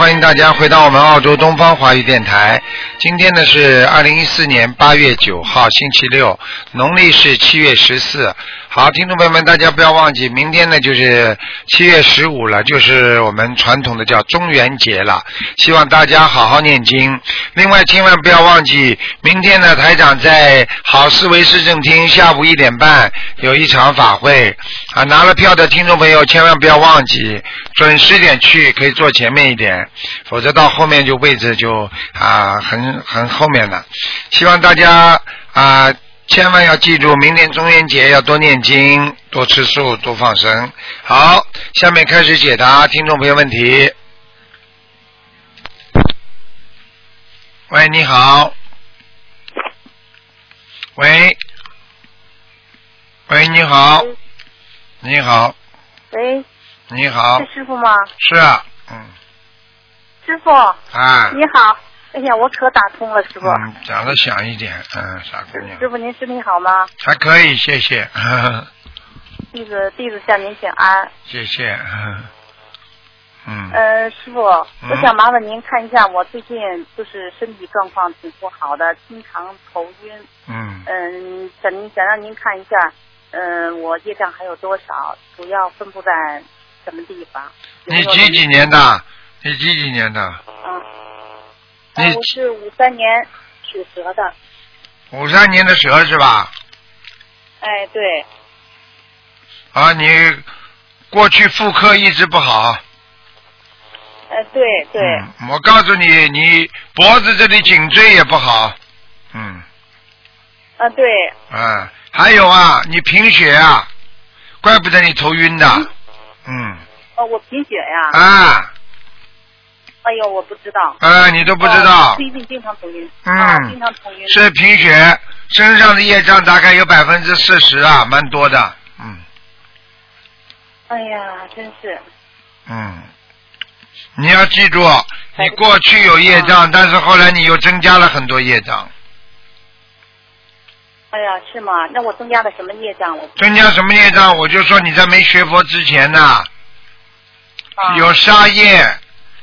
欢迎大家回到我们澳洲东方华语电台。今天呢是二零一四年八月九号，星期六，农历是七月十四。好，听众朋友们，大家不要忘记，明天呢就是七月十五了，就是我们传统的叫中元节了。希望大家好好念经。另外，千万不要忘记，明天呢台长在好思维市政厅下午一点半有一场法会啊，拿了票的听众朋友千万不要忘记，准时点去，可以坐前面一点，否则到后面就位置就啊很很后面了。希望大家啊。千万要记住，明天中元节要多念经、多吃素、多放生。好，下面开始解答听众朋友问题。喂，你好。喂，喂，你好，你好，喂，你好是，师傅吗？是啊，嗯，师傅，啊，你好。哎呀，我可打通了，师傅。嗯，讲的响一点，嗯，傻姑娘，师傅，您身体好吗？还可以，谢谢，弟子弟子向您请安。谢谢，嗯，呃，师傅，嗯我想麻烦您看一下，我最近就是身体状况挺不好的，经常头晕。嗯，嗯，想您想让您看一下，嗯，我业障还有多少，主要分布在什么地方？你几几年的？你几几年的？嗯，你呃我是五三年属蛇的。五三年的蛇是吧？哎，对，啊，你过去妇科一直不好。哎，对对。嗯，我告诉你，你脖子这里颈椎也不好。嗯，啊，对，啊，还有啊，你贫血啊，怪不得你头晕的。嗯，哦，我贫血呀。啊哎呦，我不知道。呃，你都不知道哦，最近经常头晕。嗯啊，经常头晕。是贫血，身上的业障大概有百分之四十啊，蛮多的。嗯哎呀，真是。嗯，你要记住，你过去有业障，但是后来你又增加了很多业障。哎呀，是吗？那我增加了什么业障？我增加什么业障？我就说你在没学佛之前呢，啊有杀业，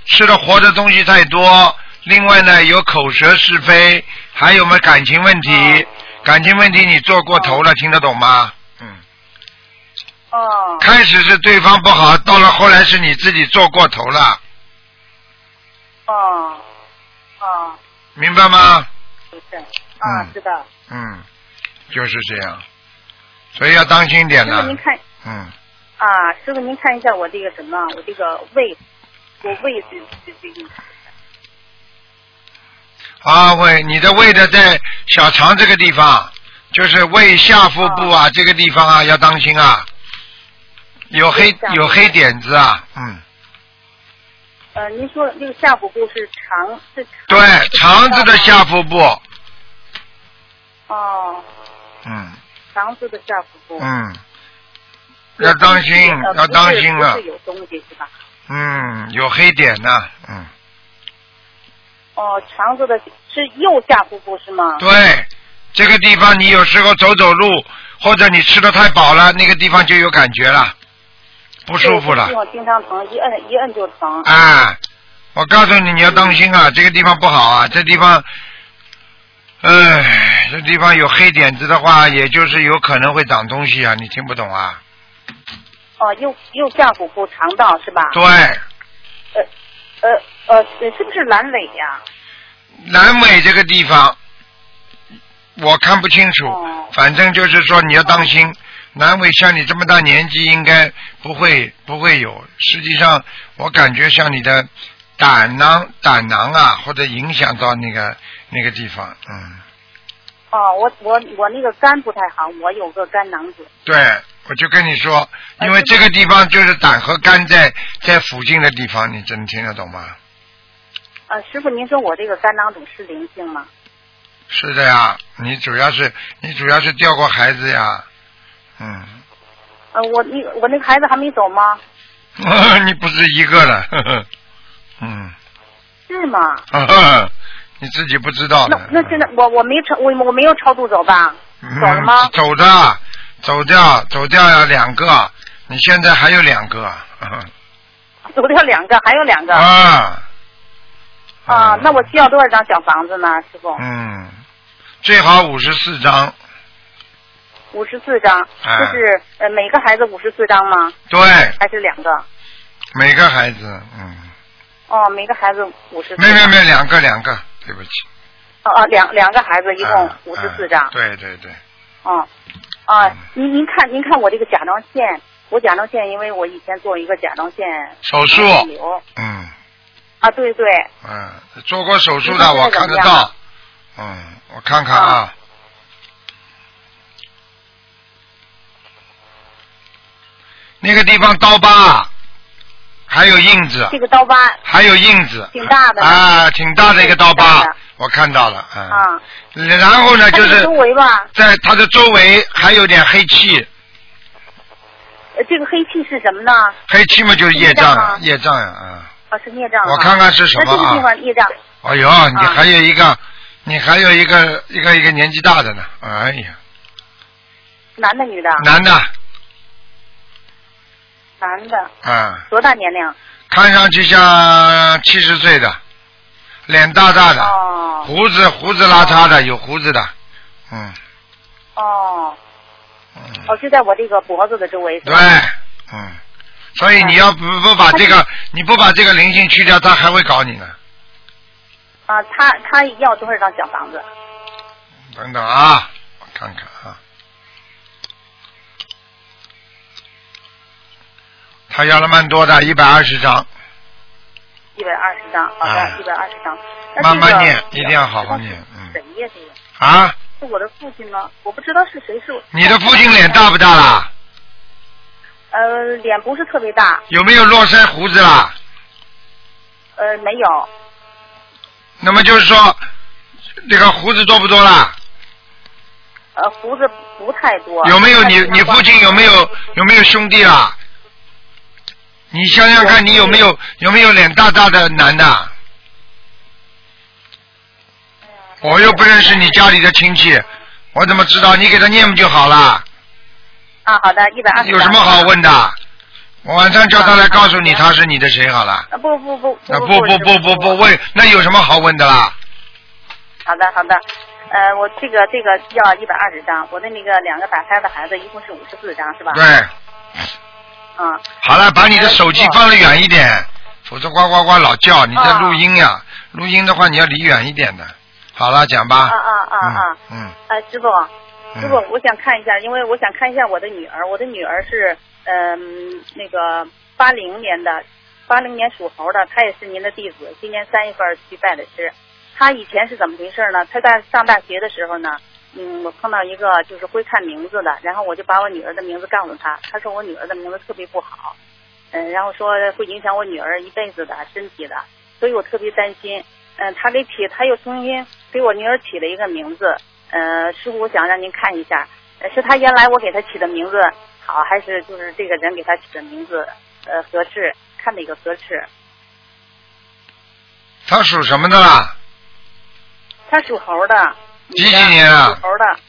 吃的活的东西太多。另外呢，有口舌是非，还有嘛感情问题。感情问题你做过头了，听得懂吗？嗯，哦开始是对方不好，到了后来是你自己做过头了，哦哦，明白吗？不是啊嗯，知道。嗯，就是这样，所以要当心点了您。看嗯，啊，师傅您看一下我这个什么，我这个胃，我胃是是最近啊，胃，你的胃的在小肠这个地方，就是胃下腹部啊，这个地方啊，要当心啊，有黑有黑点子啊，嗯，呃，您说那个下腹部是肠是肠对，肠子的下腹部，哦，嗯。肠子的下腹部。嗯，要当心呃，要当心了。有东西是吧？嗯，有黑点呢，嗯，哦，肠子的是右下腹部是吗？对，这个地方你有时候走走路，或者你吃的太饱了，那个地方就有感觉了，不舒服了对这个地。方经常疼，一摁一摁就疼。啊，我告诉你，你要当心啊，这个地方不好啊，这地方，唉，这地方有黑点子的话，也就是有可能会长东西啊，你听不懂啊？哦，右右下腹部肠道是吧？对，呃呃呃，是不是阑尾呀？阑尾这个地方，我看不清楚，哦反正就是说你要当心，阑尾像你这么大年纪应该不会不会有，实际上我感觉像你的胆囊胆囊啊，或者影响到那个那个地方，嗯。哦，我我我那个肝不太好，我有个肝囊肿。对，我就跟你说，因为这个地方就是胆和肝在在附近的地方，你真听得懂吗？啊，师傅，您说我这个肝囊肿是灵性吗？是的呀，你主要是你主要是掉过孩子呀，嗯，呃，我那个我那个孩子还没走吗？你不是一个了，呵 呵嗯，是吗？呵 呵你自己不知道那。那现在我我没超我我没有超度走吧？嗯走了吗？走的，走掉，走掉要两个，你现在还有两个，走掉两个，还有两个。啊，啊，嗯那我需要多少张小房子呢，师傅？嗯，最好五十四张，五十四张，啊就是呃每个孩子五十四张吗？对，还是两个？每个孩子，嗯，哦，每个孩子五十。没没没，两个两个，对不起，哦哦，两两个孩子一共啊五十四张啊。对对对，哦，啊嗯，您您看您看我这个甲状腺，我甲状腺因为我以前做一个甲状腺手术，嗯。啊，对对，嗯，做过手术的我看得到，嗯，我看看啊。那个地方刀疤，还有印子，这个刀疤还有印子，挺大的。啊，挺大的一个刀疤我看到了，嗯。啊，然后呢，就是周围吧，在它的周围还有点黑气，呃这个黑气是什么呢？黑气嘛就是业障业障吗，啊业障呀，嗯。啊，是业障啊。我看看是什么那这个地啊？方业障，哎呦，你还有一个，你还有一个一个一个年纪大的呢，哎呀，男的女的？男的，男的，啊，多大年龄？看上去像七十岁的，脸大大的，哦胡子胡子拉碴的，有胡子的，嗯哦嗯，哦，就在我这个脖子的周围对？，嗯，所以你要不不把这个你不把这个灵性去掉，他还会搞你呢。啊，他他要多少张小房子？等等啊，我看看啊，他要了蛮多的，一百二十张，一百二十张，好哎的，一百二十张。慢慢念一定要好好念嗯啊，是我的父亲吗？我不知道是谁，是我你的父亲脸大不大啦？呃，脸不是特别大，有没有络腮胡子啦？呃，没有，那么就是说，这个胡子多不多啦？呃，胡子不太多。有没有你你父亲有没有有没有兄弟啦？你想想看，你有没有有没有脸大大的男的？我又不认识你家里的亲戚，我怎么知道？你给他念不就好了？啊，好的，一百二十。有什么好？问的？我晚上叫他来告诉你他是你的谁好了。啊，不不不啊不不不不不不问，那有什么好问的啦？好的好的，呃，我这个这个要一百二十张，我的那个两个打胎的孩子一共是五十四张是吧？对，嗯，好了，把你的手机放得远一点，否则呱呱呱老叫，你在录音呀。录音的话你要离远一点的。好了，讲吧。啊啊啊啊！嗯呃，师傅，嗯。师傅，我想看一下，因为我想看一下我的女儿，我的女儿是嗯、那个八零年的，八零年属猴的，她也是您的弟子，今年三月份去拜的师。她以前是怎么回事呢？她在上大学的时候呢，嗯，我碰到一个就是会看名字的，然后我就把我女儿的名字告诉他，他说我女儿的名字特别不好，嗯，然后说会影响我女儿一辈子的身体的，所以我特别担心。嗯，他给起，他又重新给我女儿起了一个名字。呃，师傅，我想让您看一下，呃是他原来我给他起的名字好，还是就是这个人给他起的名字呃合适？看哪个合适？他属什么的啦？他属猴的。几几年啊属猴的。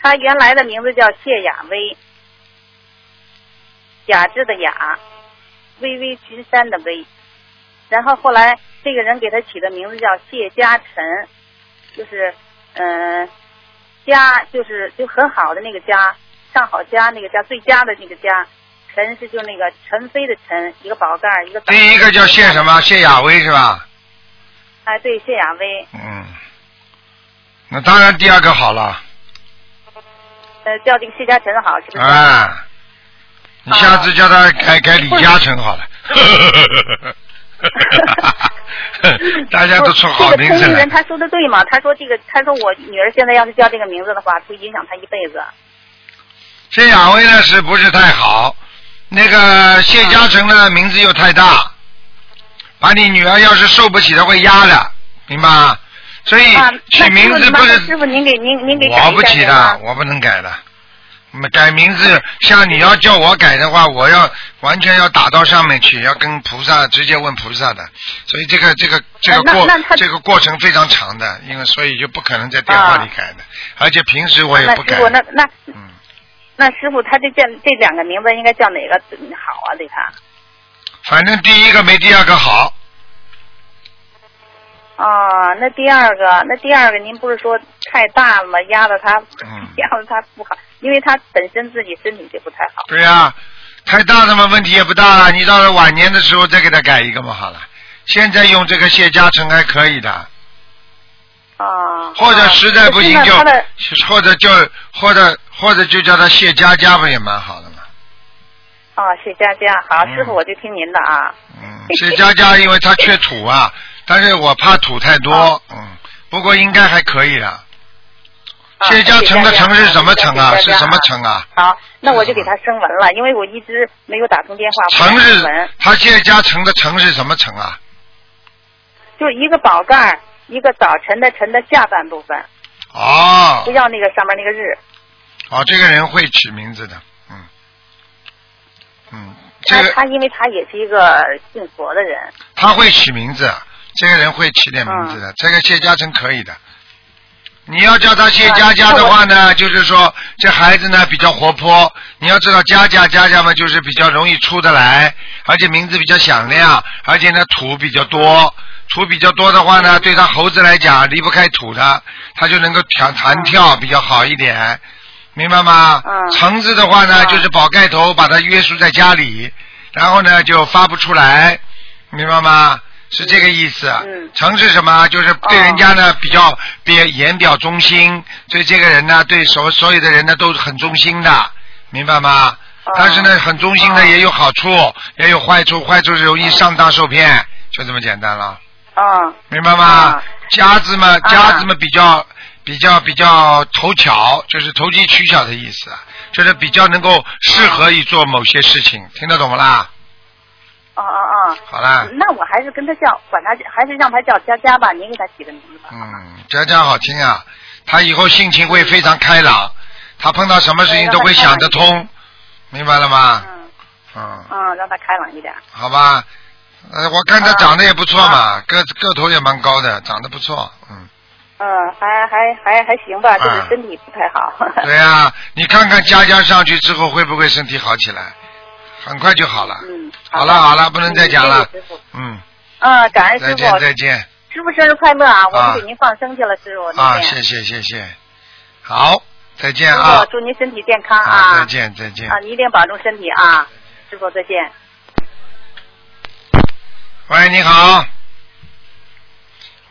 他原来的名字叫谢雅薇，雅致的雅，巍巍群山的巍。然后后来这个人给他起的名字叫谢家晨，就是嗯、呃家就是就很好的那个家，上好佳那个家，最佳的那个家。晨是就那个陈飞的陈，一个宝盖儿一个。第一个叫谢什么？谢雅薇是吧？哎，对，谢雅薇，嗯。那当然第二个好了，呃，叫这个谢家诚好，是不是？哎，你下次叫他改改李嘉诚好了。大家都出好名字这个人。他说的对吗？他说这个，他说我女儿现在要是叫这个名字的话，会影响她一辈子。谢亚薇呢是不是太好？那个谢嘉诚呢名字又太大，把你女儿要是受不起的会压的，明白吗？所以啊，取名字不是那师傅您给您您给我不起的，我不能改的。改名字，像你要叫我改的话，我要完全要打到上面去，要跟菩萨直接问菩萨的，所以这个这个这个过这个过程非常长的，因为所以就不可能在电话里改的，而且平时我也不改那师。傅，那那嗯，那师傅，他这叫这两个名字应该叫哪个好啊？对他反正第一个没第二个好，那第二个，那第二个，您不是说太大了吗？压的他，嗯 压的他不好，因为他本身自己身体就不太好。对呀、太大的嘛问题也不大了，你到了晚年的时候再给他改一个嘛好了。现在用这个谢家成还可以的，啊。或者实在不行就或者就或者或者就叫他谢佳佳不也蛮好的嘛。啊，谢佳佳，好，嗯师傅我就听您的啊。嗯，谢佳佳因为他缺土啊，但是我怕土太多，哦嗯，不过应该还可以的。啊谢家成的成是什么成啊？是什么成啊？好，那我就给他升文了，因为我一直没有打通电话。成我给他升是文，他谢家成的成是什么成啊？就是一个宝盖，一个早晨的晨的下半部分，哦不要那个上面那个日。哦，这个人会取名字的，嗯嗯，这他因为他也是一个信佛的人，他会取名字，这个人会起点名字的，嗯这个谢家成可以的。你要叫他谢佳佳的话呢，就是说这孩子呢比较活泼。你要知道佳佳佳佳嘛，就是比较容易出得来，而且名字比较响亮，而且呢土比较多。土比较多的话呢，对他猴子来讲离不开土的，他就能够弹弹跳比较好一点，明白吗？嗯橙子的话呢，嗯就是宝盖头把它约束在家里，然后呢就发不出来，明白吗？是这个意思。嗯诚是什么？就是对人家呢、比较别言表忠心，对这个人呢，对所所有的人呢都是很忠心的，明白吗？哦但是呢，很忠心的哦也有好处，也有坏处。坏处是容易上当受骗，就这么简单了，啊明白吗啊？家子嘛，家子嘛比较比较比较头巧，就是投机取巧的意思，就是比较能够适合于做某些事情，听得懂不啦？哦哦哦，好啦，那我还是跟他叫，管他还是让他叫佳佳吧，您给他起个名字吧。嗯，佳佳好听啊，他以后性情会非常开朗，他碰到什么事情都会想得通，明白了吗？嗯嗯，嗯，让他开朗一点。好吧，呃，我看他长得也不错嘛，个个头也蛮高的，长得不错，嗯，嗯，还还还还行吧，就是啊身体不太好。对呀、你看看佳佳上去之后会不会身体好起来？很快就好了。嗯，好了好了，不能再讲了嗯。谢谢师傅嗯，嗯，感恩师再见傅，再见师傅生日快乐啊！我啊们给您放生去了，师傅。啊，谢谢谢谢，好，再见啊，祝您身体健康啊，再见再见啊，。你一定保重身体啊，师傅再见。喂，你好。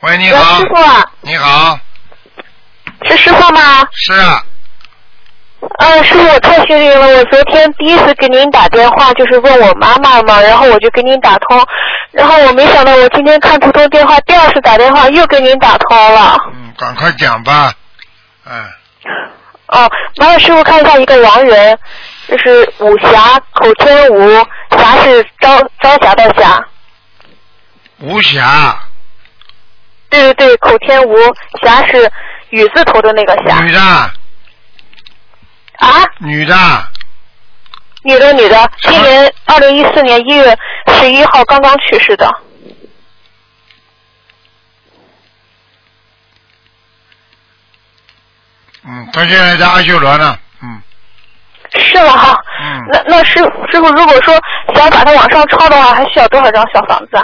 喂，你喂，好师。傅啊，你好，是师傅吗？是啊，嗯，师傅，我太幸运了！我昨天第一次给您打电话，就是问我妈妈嘛，然后我就给您打通，然后我没想到我今天看普通电话，第二次打电话又给您打通了。嗯，赶快讲吧。嗯，哦，麻烦师傅看一下一个亡人，就是武侠口天吴，侠是朝朝霞的霞，吴霞，对对对，口天吴，侠是雨字头的那个霞女的，啊，女的，女的女的，今年二零一四年一月十一号刚刚去世的。嗯，他现在在阿修罗呢。嗯，是吗？嗯那那师师傅，如果说想把它往上抄的话，还需要多少张小房子啊？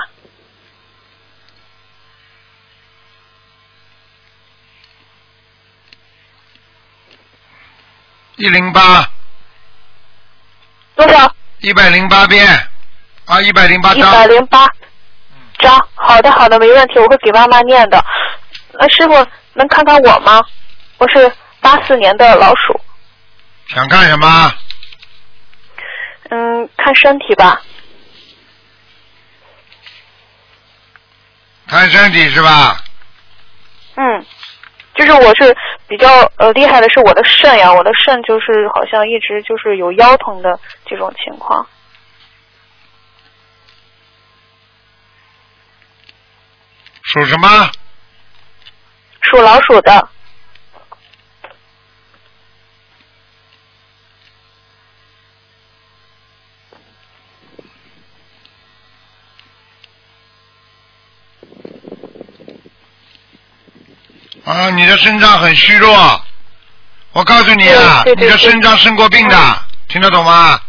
一零八，多少？一百零八遍，啊，一百零八张一百张。零八张。好的好的，没问题，我会给妈妈念的。那师傅能看看我吗？我是八四年的老鼠。想看什么？嗯，看身体吧。看身体是吧？嗯，就是我是比较呃厉害的是我的肾呀，我的肾就是好像一直就是有腰疼的这种情况。属什么？属老鼠的。啊，你的肾脏很虚弱。我告诉你啊，对对对你的肾脏生过病的，听得懂吗？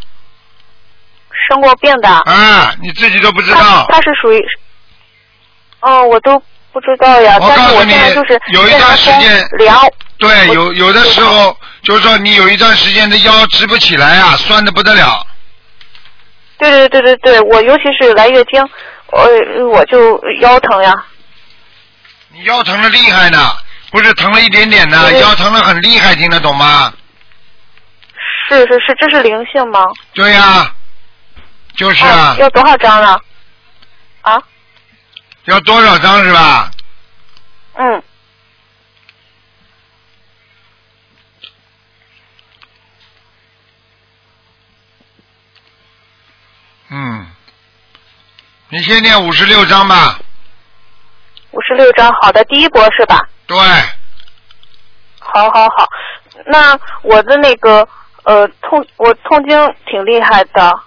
生过病的。啊，你自己都不知道。他是属于，哦，我都不知道呀，我我告诉你有一段时间凉，对，有有的时候就是说你有一段时间的腰直不起来啊，酸的不得了。对对对对对，我尤其是来月经，我我就腰疼呀。你腰疼的厉害呢，不是疼了一点点呢，腰疼的很厉害，听得懂吗？是是是，这是灵性吗？对呀、就是啊哦，要多少张了？啊？要多少张是吧？嗯，嗯，你先念五十六章吧。五十六张，好的，第一波是吧？对，好好好，那我的那个呃痛，我痛经挺厉害的，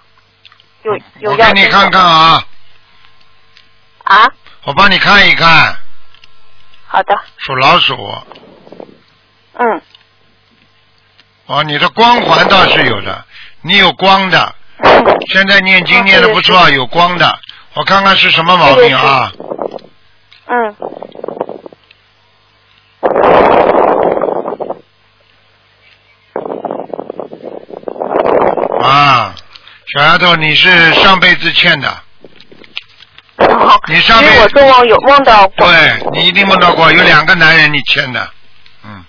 有有我药精给你看看啊，啊？我帮你看一看，好的，属老鼠。嗯，哦，你的光环倒是有的，你有光的，现在念经哦念的不错，有光的。我看看是什么毛病啊？嗯，啊，小丫头，你是上辈子欠的，你上因辈子我做梦有梦到过，对你一定梦到过，有两个男人你欠的，嗯，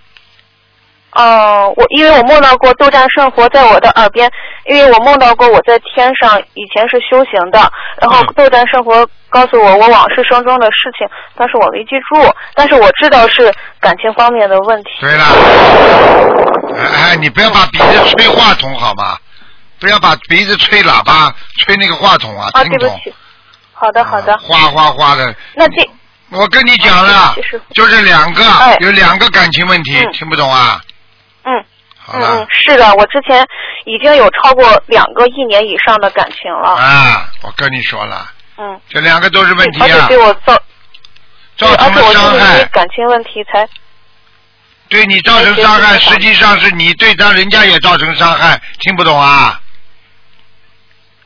哦、我因为我梦到过斗战胜佛在我的耳边，因为我梦到过我在天上以前是修行的，然后嗯。斗战胜佛告诉我我往事生中的事情，但是我没记住，但是我知道是感情方面的问题。对了，哎哎，你不要把鼻子吹话筒好吗？不要把鼻子吹喇叭，吹那个话筒啊，啊，听懂？对不起。好的，好的啊。哗哗哗的。那这我跟你讲了就是两个，哎有两个感情问题，嗯听不懂啊？嗯好了嗯嗯，，是的，我之前已经有超过两个一年以上的感情了。啊，我跟你说了，嗯，这两个都是问题而且啊对，我造，造成了伤害，感情问题才对你造成伤害，实际上是你对他人家也造成伤害，听不懂啊？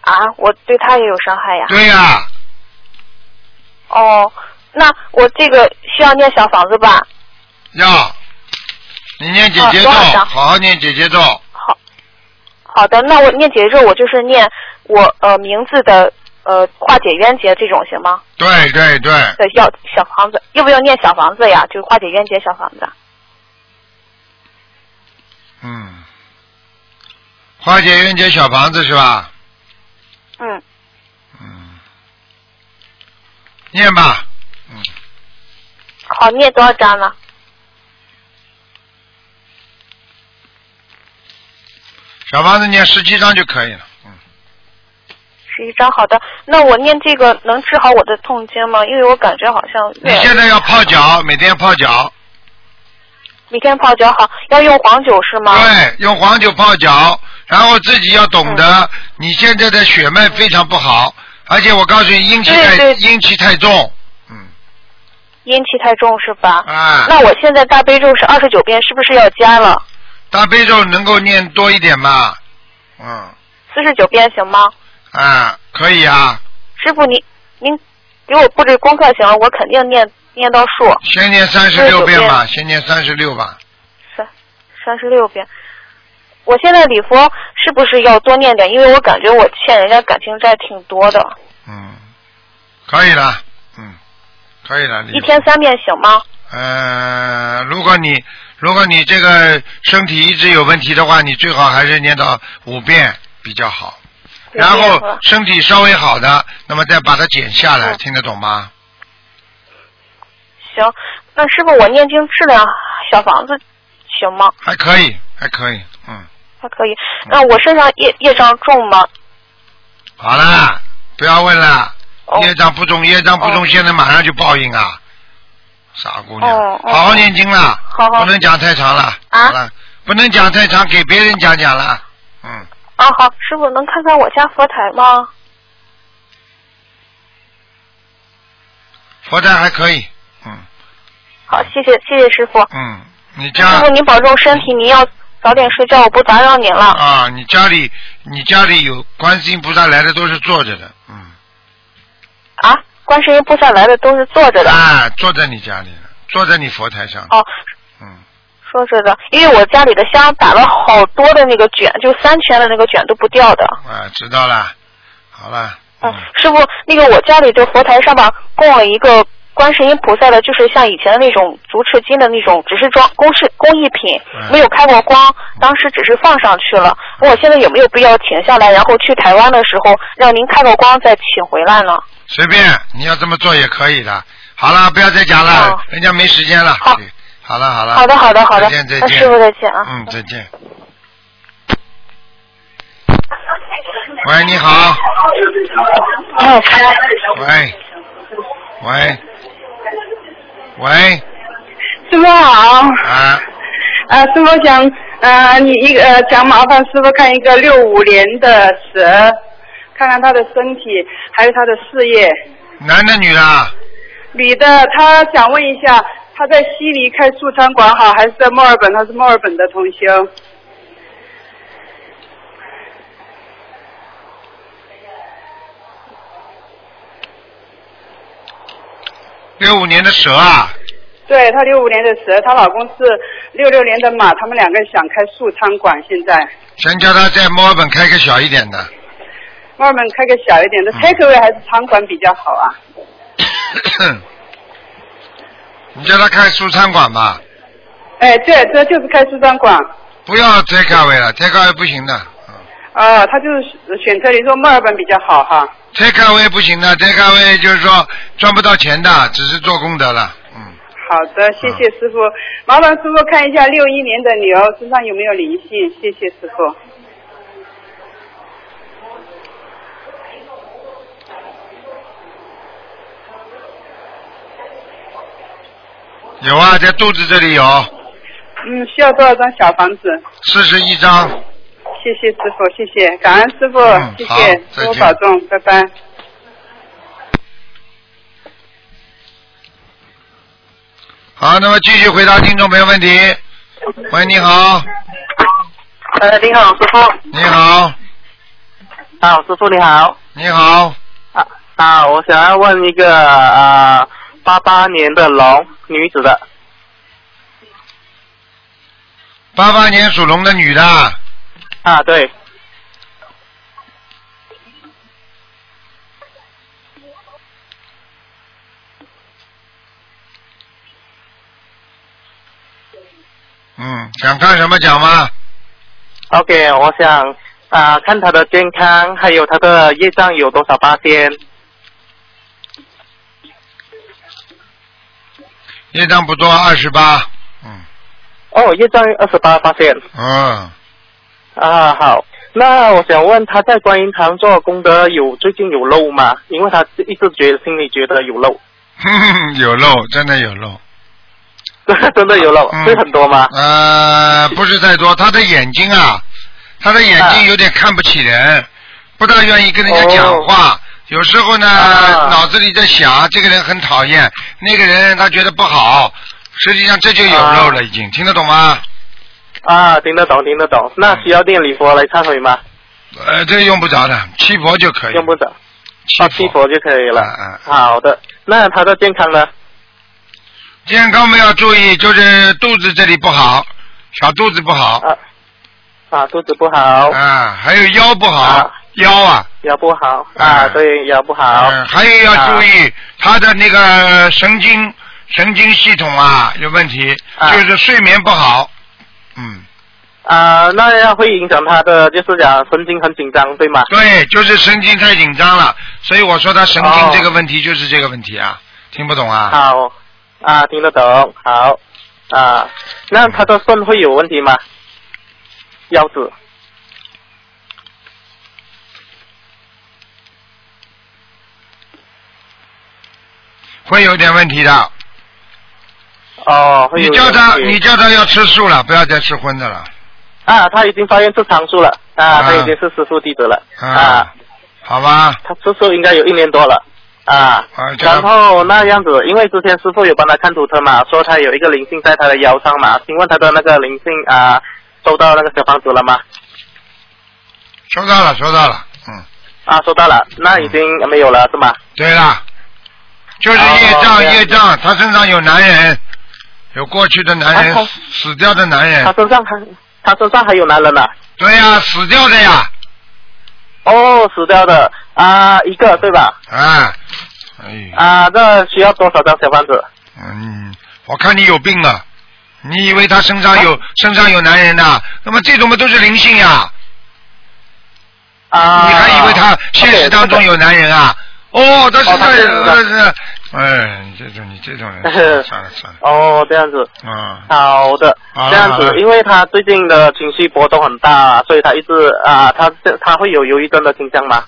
啊，我对他也有伤害呀。对呀、哦，那我这个需要念小房子吧？要，你念姐姐咒，哦多少张好好念姐姐咒，好，好的，那我念姐姐咒，我就是念我呃名字的呃化解冤结这种行吗？对对对，对，要小房子，要不要念小房子呀？就是化解冤结小房子。嗯，化解冤结小房子是吧？嗯，嗯，念吧，嗯，好，念多少张呢？小房子念十七张就可以了，嗯，十一张，好的。那我念这个能治好我的痛经吗？因为我感觉好像你现在要泡脚，每天泡脚，每天泡脚好，要用黄酒是吗？对，用黄酒泡脚，然后自己要懂得，你现在的血脉非常不好，而且我告诉你，阴气太阴气太重，嗯，阴气太重是吧？啊，那我现在大悲咒是二十九遍，是不是要加了？大悲咒能够念多一点吗？嗯，四十九遍行吗？啊，可以啊，师傅，您您给我布置功课行了，我肯定念念到数先念三十六遍吧，先念三十六吧，三三十六遍。我现在礼佛是不是要多念点？因为我感觉我欠人家感情债挺多的，嗯，可以了，嗯，可以了，一天三遍行吗？呃，如果你如果你这个身体一直有问题的话，你最好还是念到五遍比较好。然后身体稍微好的，那么再把它减下来，嗯听得懂吗？行，那师傅我念经质量小房子行吗？还可以，还可以，嗯，还可以。那我身上业业障重吗？好啦，不要问了，哦业障不重，业障不重，哦现在马上就报应啊！傻姑娘，好好念经啦，好好不能讲太长了，啊好了，不能讲太长，给别人讲讲了，嗯，啊，好，师傅能看看我家佛台吗？佛台还可以，嗯好，谢谢谢谢师傅。嗯，你家师傅您保重身体，您要早点睡觉，我不打扰您了。啊，你家里你家里有观世音菩萨来的都是坐着的，嗯，啊，观世音菩萨来的都是坐着的。啊，坐在你家里了，坐在你佛台上。哦，嗯，说着的，因为我家里的香打了好多的那个卷，就三圈的那个卷都不掉的。啊，知道了。好了。嗯，师傅，那个我家里的佛台上吧供了一个观世音菩萨的，就是像以前的那种竹赤金的那种，只是装公式工艺品，嗯没有开过光，当时只是放上去了。我现在有没有必要停下来，然后去台湾的时候让您开个光再请回来呢？随便，你要这么做也可以的。好了，不要再讲了，好人家没时间了。好对好了好了。好的，好的，好的再见再，见。师傅再见啊。嗯，再见。喂，你好。嗯，喂，喂，喂，师傅好，啊，呃，师傅想，呃，你一个呃，想麻烦师傅看一个六五年的蛇，看看他的身体，还有他的事业。男的女的？女的，她想问一下，她在悉尼开素餐馆好，还是在墨尔本？他是墨尔本的同修。六五年的蛇啊，对，她六五年的蛇，她老公是六六年的马，他们两个想开素餐馆，现在先叫他在墨尔本开个小一点的。墨尔本开个小一点的嗯 takeaway 还是餐馆比较好啊？你叫他开书餐馆吧，哎，对，这就是开书餐馆。不要 take away 了，take away 不行的。嗯啊，他就是选择你说墨尔本比较好哈。take away 不行的，take away 就是说赚不到钱的，只是做功德了。嗯，好的，谢谢师傅。麻烦师傅看一下六一年的牛身上有没有灵性，谢谢师傅。有啊，在肚子这里有嗯，需要多少张小房子？四十一张。谢谢师傅，谢谢，感恩师傅，嗯谢谢，师傅保重，拜拜。好，那么继续回答听众朋友问题。喂，你好，呃，你好，师傅。你好，啊，师傅你好。你好，啊啊，我想要问一个啊，八八年的龙女子的八八年属龙的女的，啊，对，嗯，想看什么奖吗？OK，我想啊，看他的健康，还有他的业障有多少八天？业障不多，二十八。嗯哦，业障二十八发现。嗯，啊，好。那我想问，他在观音堂做功德有最近有漏吗？因为他一直觉得心里觉得有漏，有漏，真的有漏。真的有漏，嗯会很多吗？呃，不是太多，他的眼睛啊，他的眼睛有点看不起人，不大愿意跟人家讲话。有时候呢，啊脑子里在想这个人很讨厌，那个人他觉得不好，实际上这就有漏了，已经、听得懂吗？啊，听得懂，听得懂。那需要念礼佛来忏悔吗？呃，这个用不着的，七佛就可以。用不着，七啊，七佛就可以了。嗯嗯好的，那他的健康呢？健康们要注意，就是肚子这里不好，小肚子不好啊啊，肚子不好，啊，还有腰不好，啊腰啊，腰不好啊啊，对，腰不好。嗯，还有要注意他的那个神经神经系统啊有问题，啊就是睡眠不好。嗯，啊，那样会影响他的，就是讲神经很紧张，对吗？对，就是神经太紧张了，所以我说他神经哦这个问题就是这个问题啊，听不懂啊？好，啊，听得懂，好，啊，那他的肾会有问题吗？腰子，会有点问题的。哦，会有你叫他，问题你叫他要吃素了，不要再吃荤的了。啊，他已经发愿吃长素了，啊，啊他已经是师傅弟子了，啊啊，好吧？他吃素应该有一年多了，啊，然他后那样子，因为之前师傅有帮他看图车嘛，说他有一个灵性在他的腰上嘛，请问他的那个灵性啊，收到那个小房子了吗？收到了，收到了。嗯，啊，收到了，那已经没有了是吗？对了，就是业障业障，他身上有男人，有过去的男人死死掉的男人他，身上还他身上还有男人呢、对呀，死掉的呀，哦，死掉的啊，一个对吧？啊，哎，啊，这需要多少张小房子？嗯，我看你有病啊！你以为他身上啊有、身上有男人呐、那么这种嘛都是灵性呀、啊，你还以为他现实当中有男人啊？哦，他身上哦他是。哎，你这种你这种人，算了算了，哦，这样子，啊、好的，这样子，因为他最近的情绪波动很大，所以他一直啊，他这他会有忧郁症的倾向吗？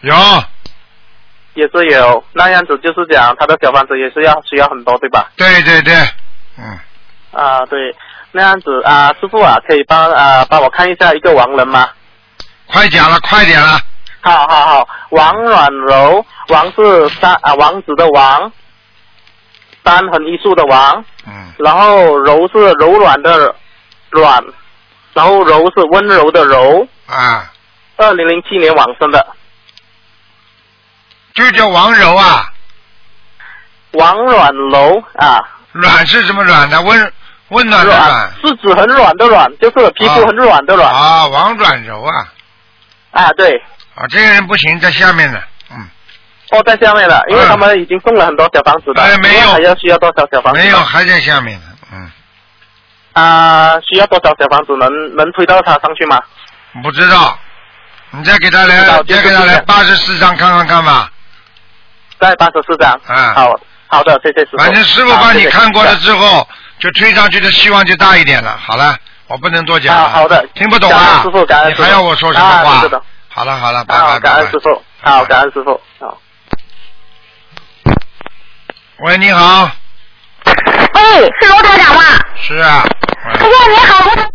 有。也是有，那样子就是讲他的小房子也是要需要很多，对吧？对对对，嗯，啊，对，那样子啊，师傅啊，可以帮啊帮我看一下一个亡人吗？快讲了，快点了，好好好，王软柔，王是三啊王子的王，三横一竖的王，嗯，然后柔是柔软的软，然后柔是温柔的柔，啊，二零零七年往生的。就叫王柔啊，王软柔啊，软是什么软的？温温暖的软。软是指很软的软，就是皮肤很软的软。啊，王软柔啊，啊，对，啊，这个人不行，在下面呢，嗯，哦，在下面了，因为嗯他们已经送了很多小房子的，哎没有还要需要多少小房子？没有，还在下面呢，嗯，啊，需要多少小房子能能推到他上去吗？不知道，你再给他来再给他来就是八十四张看看看吧，在八十四张。啊好好的，谢谢师傅。反正师傅帮你看过了之后，就推上去的希望就大一点了。好了，我不能多讲了。啊好的听不懂啊师傅你还要我说什么啊话？好了好了，拜好，拜感恩师。傅，好，感恩师傅，好。喂，你好，喂，是罗台长吗？是啊。哎喂呀，你好，罗台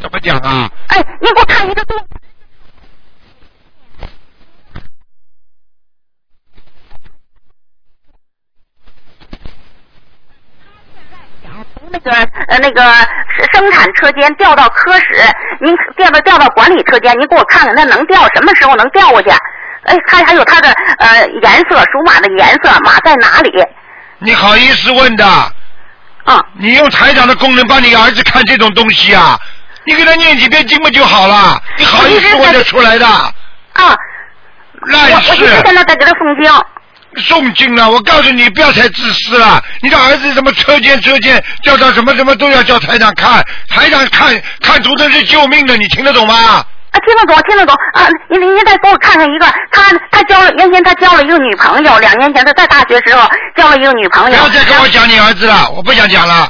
怎么讲啊？哎，你给我看一个那个呃那个生产车间调到科室，您调到调到管理车间，您给我看看那能调什么时候能调过去？哎，看还有它的呃颜色，属马的颜色，马在哪里？你好意思问的？啊，你用台长的功能帮你儿子看这种东西啊？你给他念几遍经不就好了？你好意思问得出来的？啊，烂我我一直事！在那在给他诵经。诵经了，我告诉你，不要太自私了。你的儿子什么车间车间叫他什么什么都要叫台长看，台长看看图腾是救命的，你听得懂吗？啊，听得懂，听得懂啊！您您您再给我看看一个，他他交了原先他交了一个女朋友，两年前他在大学时候交了一个女朋友。不要再跟我讲你儿子了，我不想讲了。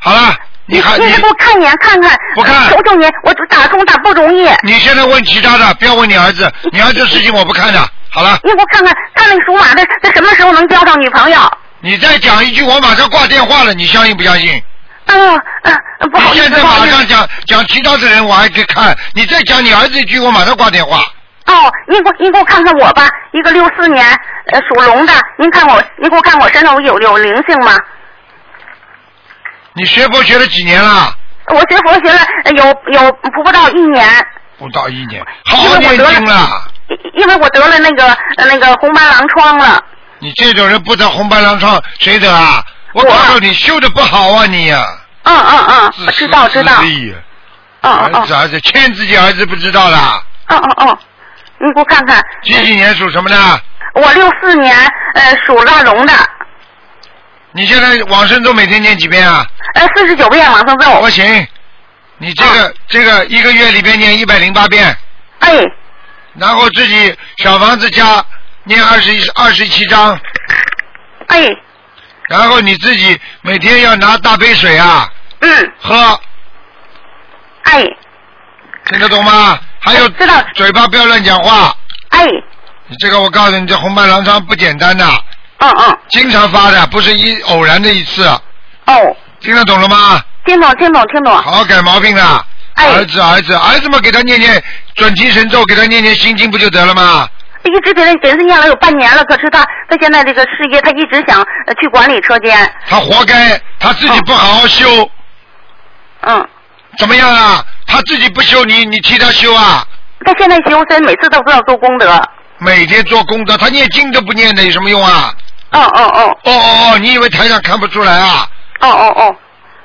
好了，你还你您再给我看一眼看看。不看求求你，我打工打不容易。你现在问其他的，不要问你儿子，你儿子的事情我不看的。好了，你给我看看，他那个属马的，他什么时候能交上女朋友？你再讲一句，我马上挂电话了，你相信不相信？嗯嗯，不好意思，你现在。马上讲讲其他的人，我还可以看。你再讲你儿子一句，我马上挂电话。哦，您给我您给我看看我吧，一个六四年呃属龙的，您看我您给我看我身上我有有灵性吗？你学佛学了几年了？我学佛学了呃有有不不到一年。不到一年，好好念经了。因因为我得了那个呃那个红斑狼疮了，你这种人不得红斑狼疮，谁得啊？我告诉你，修的不好啊你呀、嗯嗯嗯，知道知道，自利嗯嗯嗯儿子儿子欠自己儿子不知道啦。嗯嗯嗯，你给我看看，几几年属什么的？我六四年呃属腊龙的，你现在往生咒每天念几遍啊？呃四十九遍往生咒我，行，你这个、这个一个月里边念一百零八遍，哎然后自己小房子加念二十一二十七章，哎。然后你自己每天要拿大杯水啊嗯。喝，哎。听得懂吗？还有知道。嘴巴不要乱讲话。哎。你这个我告诉你，这红斑狼疮不简单的，嗯嗯经常发的，不是一偶然的一次，哦，听得懂了吗？听懂听懂听懂，好好改毛病了。哎儿子儿子儿子嘛，给他念念准提神咒，给他念念心经不就得了吗？一直给他给他念了有半年了，可是他他现在这个事业，他一直想呃去管理车间。他活该，他自己不好好修，嗯，怎么样啊？他自己不修，你你替他修啊？他现在修身，每次都是要做功德。每天做功德，他念经都不念的，有什么用啊？哦哦哦哦哦哦，你以为台上看不出来啊？哦哦哦，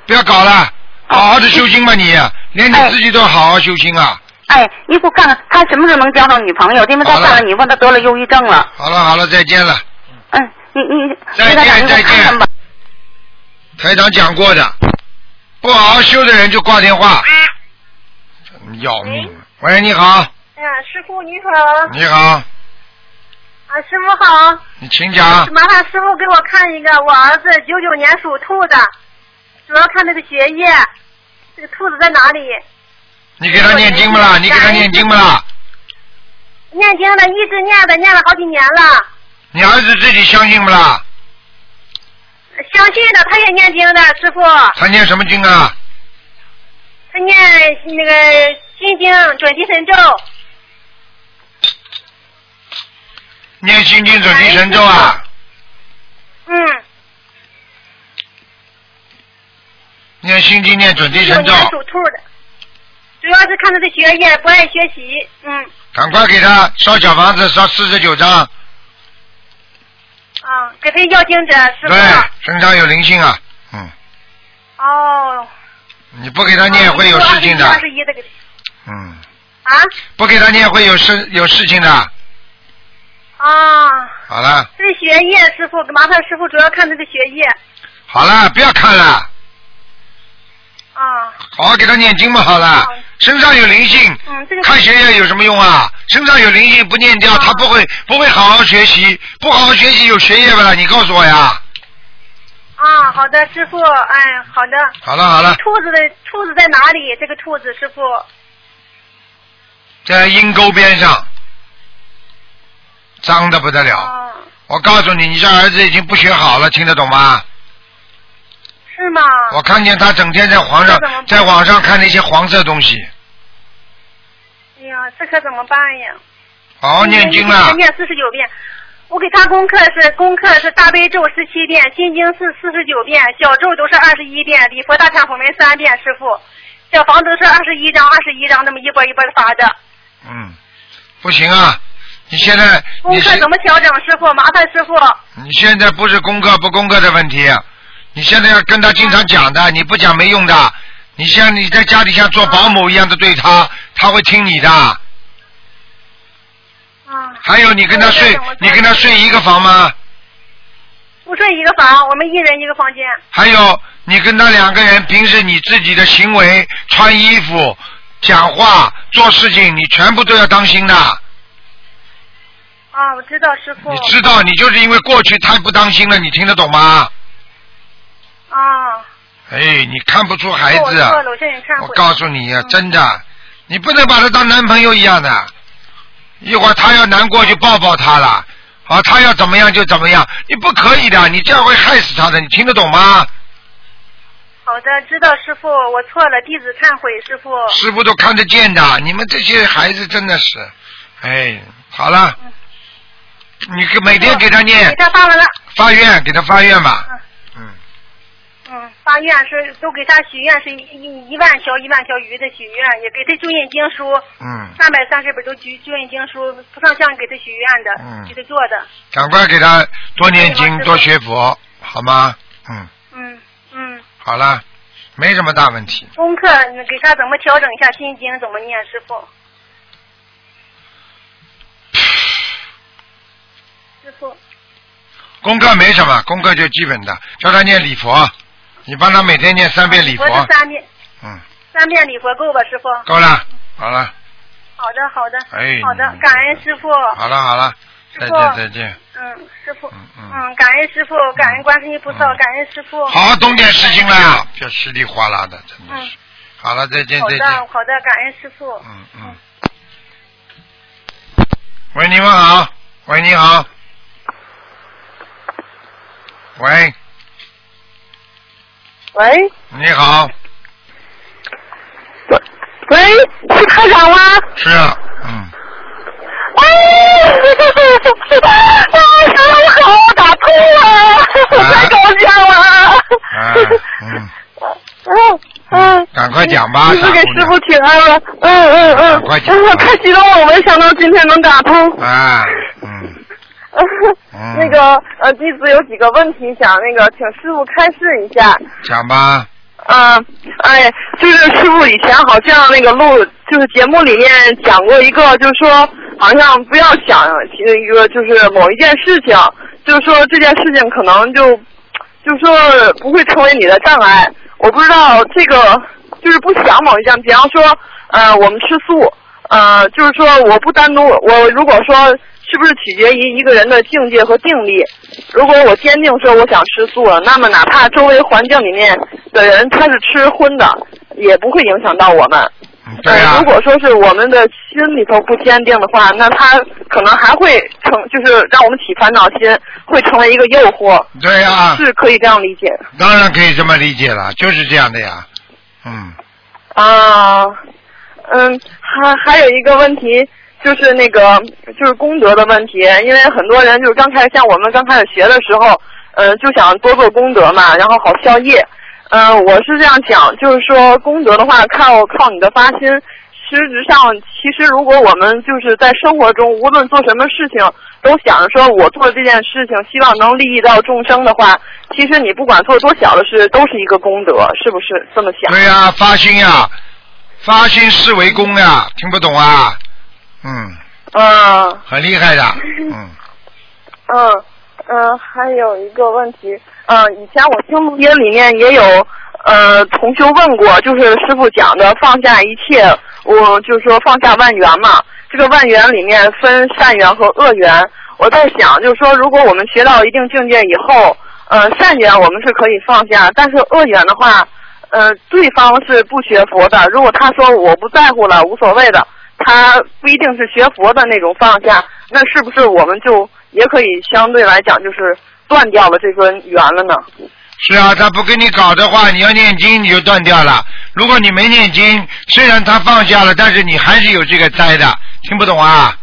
不要搞了，好好的修心吧你，连你自己都要好好修心啊！哎，你给我看看他什么时候能交上女朋友？因为他好了干了女朋友，他得了忧郁症了。好了好了，再见了。嗯，你你再见再见看看。台长讲过的，不好好修的人就挂电话，真要命。喂，你好，哎呀，师傅你好，你好，啊，师傅好，你请讲。麻烦师傅给我看一个，我儿子九九年属兔的，主要看那个学业，这兔子在哪里？你给他念经不啦？你给他念经不啦？念经的，一直念的，念了好几年了，你儿子自己相信不啦？相信的，他也念经的，师傅，他念什么经啊？他念那个心经、准提神咒，念心经准提神咒啊？嗯，念心经念准提神咒。属兔的，主要是看他的学业，不爱学习，嗯，赶快给他烧小房子，烧四十九张。啊，给他要经者，师对傅，，身上有灵性啊，嗯，哦，你不给他念会有事情的。二，十一的给嗯，啊？不给他念会有事有事情的。啊。好了，这学业，师傅，麻烦师傅主要看他的学业。好了，不要看了，啊。好好给他念经嘛，好了。身上有灵性，嗯，这个看学业有什么用啊？身上有灵性不念掉，他不会不会好好学习，不好好学习有学业不啦？你告诉我呀。啊，好的，师傅，哎，好的。好了好了，兔子的兔子在哪里？这个兔子，师傅。在阴沟边上，脏的不得了。啊，我告诉你，你这儿子已经不学好了，听得懂吗？是吗？我看见他整天在皇上在网上看那些黄色东西，哎呀，这可怎么办呀？好好念经啊了。念四十九遍。我给他功课是功课是大悲咒十七遍，心经是四十九遍，小咒都是二十一遍，礼佛大忏悔文三遍，师傅。小房子是二十一张，二十一张，那么一波一波的发的。嗯，不行啊！你现在功课怎么调整，师傅？麻烦师傅。你现在不是功课不功课的问题，你现在要跟他经常讲的，你不讲没用的。你像你在家里像做保姆一样的对他，他会听你的。啊。还有你跟他睡你跟他睡一个房吗？不睡一个房，我们一人一个房间。还有你跟他两个人平时你自己的行为、穿衣服、讲话、做事情，你全部都要当心的。啊，我知道，师傅。你知道，你就是因为过去太不当心了，你听得懂吗？啊。哎，你看不出孩子啊。我告诉你呀、真的，你不能把他当男朋友一样的。一会儿他要难过就抱抱他了，啊，他要怎么样就怎么样，你不可以的，你这样会害死他的，你听得懂吗？好的，知道师傅，我错了，弟子忏悔，师傅。师傅都看得见的，你们这些孩子真的是，哎，好了，你给每天给他念给他发完了，发愿，给他发愿吧，嗯，嗯，发愿是都给他许愿是一一一万条一万条鱼的许愿，也给他注印经书，嗯，三百三十本都注注印经书，不上香给他许愿的，嗯给他做的，赶快给他多念经，多学佛，好吗？嗯，嗯嗯，好了，没什么大问题。功课你给他怎么调整一下心经，怎么念，师傅？师傅，功课没什么，功课就基本的，叫他念礼佛，你帮他每天念三遍礼佛三遍，嗯，三遍礼佛够吧，师傅？够了，好了，好的，好的，哎好的，感恩师傅。好了，好了，再见，再见。嗯，师傅，嗯嗯，感恩师傅，感恩观世音菩萨，感恩师傅。好好懂点事情啦，别稀里哗啦的，真的嗯是。好了，再见，好的，再见。好的，感恩师傅。嗯嗯。喂，你们好。喂，你好。喂，喂？你好，喂，是科长吗？是。啊，嗯，哎，师傅好，我打通了，太高兴了。啊，嗯，嗯嗯，赶快讲吧，师傅给师傅请安了，嗯嗯嗯，快讲嗯 太激动了，我没想到今天能打通。啊，嗯，嗯 那个呃，弟子有几个问题想那个请师傅开示一下。讲吧，嗯，哎，就是师傅以前好像那个录，就是节目里面讲过一个，就是说好像不要想一个就是某一件事情，就是说这件事情可能就，就是说不会成为你的障碍。我不知道这个就是不想某一件，比方说，呃，我们吃素，呃，就是说我不单独，我如果说是不是取决于一个人的境界和定力？如果我坚定说我想吃素了，那么哪怕周围环境里面的人他是吃荤的，也不会影响到我们。嗯对呀、呃，如果说是我们的心里头不坚定的话，那他可能还会成，就是让我们起烦恼心，会成为一个诱惑，对呀、是可以这样理解的。当然可以这么理解了，就是这样的呀，嗯，啊，嗯，还还有一个问题就是那个就是功德的问题，因为很多人就是刚开始像我们刚开始学的时候，呃，就想多做功德嘛，然后好消业。嗯、我是这样讲，就是说功德的话，靠靠你的发心。实质上，其实如果我们就是在生活中，无论做什么事情，都想着说我做这件事情，希望能利益到众生的话，其实你不管做多小的事，都是一个功德，是不是这么想？对呀、发心呀，发心是为功呀，听不懂啊？嗯，嗯。很厉害的，嗯，嗯嗯，还有一个问题，嗯，以前我听录音里面也有呃同修问过，就是师傅讲的放下一切，我就是说放下万缘嘛。这个万缘里面分善缘和恶缘，我在想，就是说如果我们学到一定境界以后，呃，善缘我们是可以放下，但是恶缘的话，呃，对方是不学佛的，如果他说我不在乎了，无所谓的，他不一定是学佛的那种放下，那是不是我们就也可以相对来讲就是断掉了这根缘了呢？是啊，他不跟你搞的话，你要念经你就断掉了。如果你没念经，虽然他放下了，但是你还是有这个灾的，听不懂啊？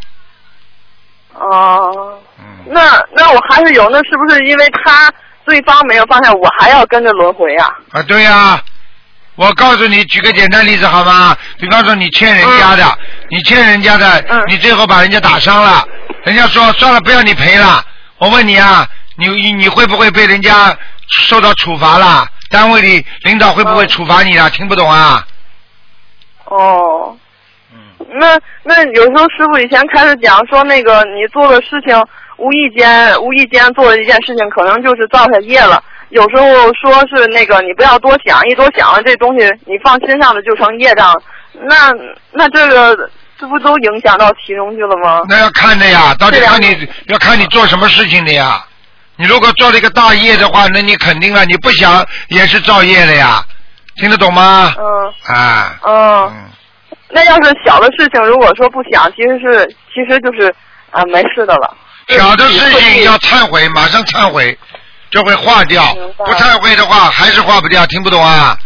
哦、嗯，那那我还是有，那是不是因为他对方没有放下，我还要跟着轮回啊？啊，对呀、我告诉你，举个简单例子好吗？比方说你欠人家的，你欠人家的，嗯你最后把人家打伤了，人家说算了，不要你赔了。我问你啊，你你你会不会被人家受到处罚啦？单位里领导会不会处罚你啊？听不懂啊？哦，嗯，那那有时候师傅以前开始讲说，那个你做的事情无意间无意间做的一件事情，可能就是造下业了。有时候说是那个你不要多想，一多想了这东西你放心上的就成业障，那那这个这不都影响到其中去了吗？那要看的呀，到底看你要看你做什么事情的呀。你如果做了一个大业的话，那你肯定了，你不想也是造业的呀，听得懂吗？嗯啊，嗯，嗯，那要是小的事情，如果说不想，其实是其实就是啊没事的了。小的事情要忏悔，马上忏悔，就会化掉。不太会的话，还是化不掉，听不懂啊？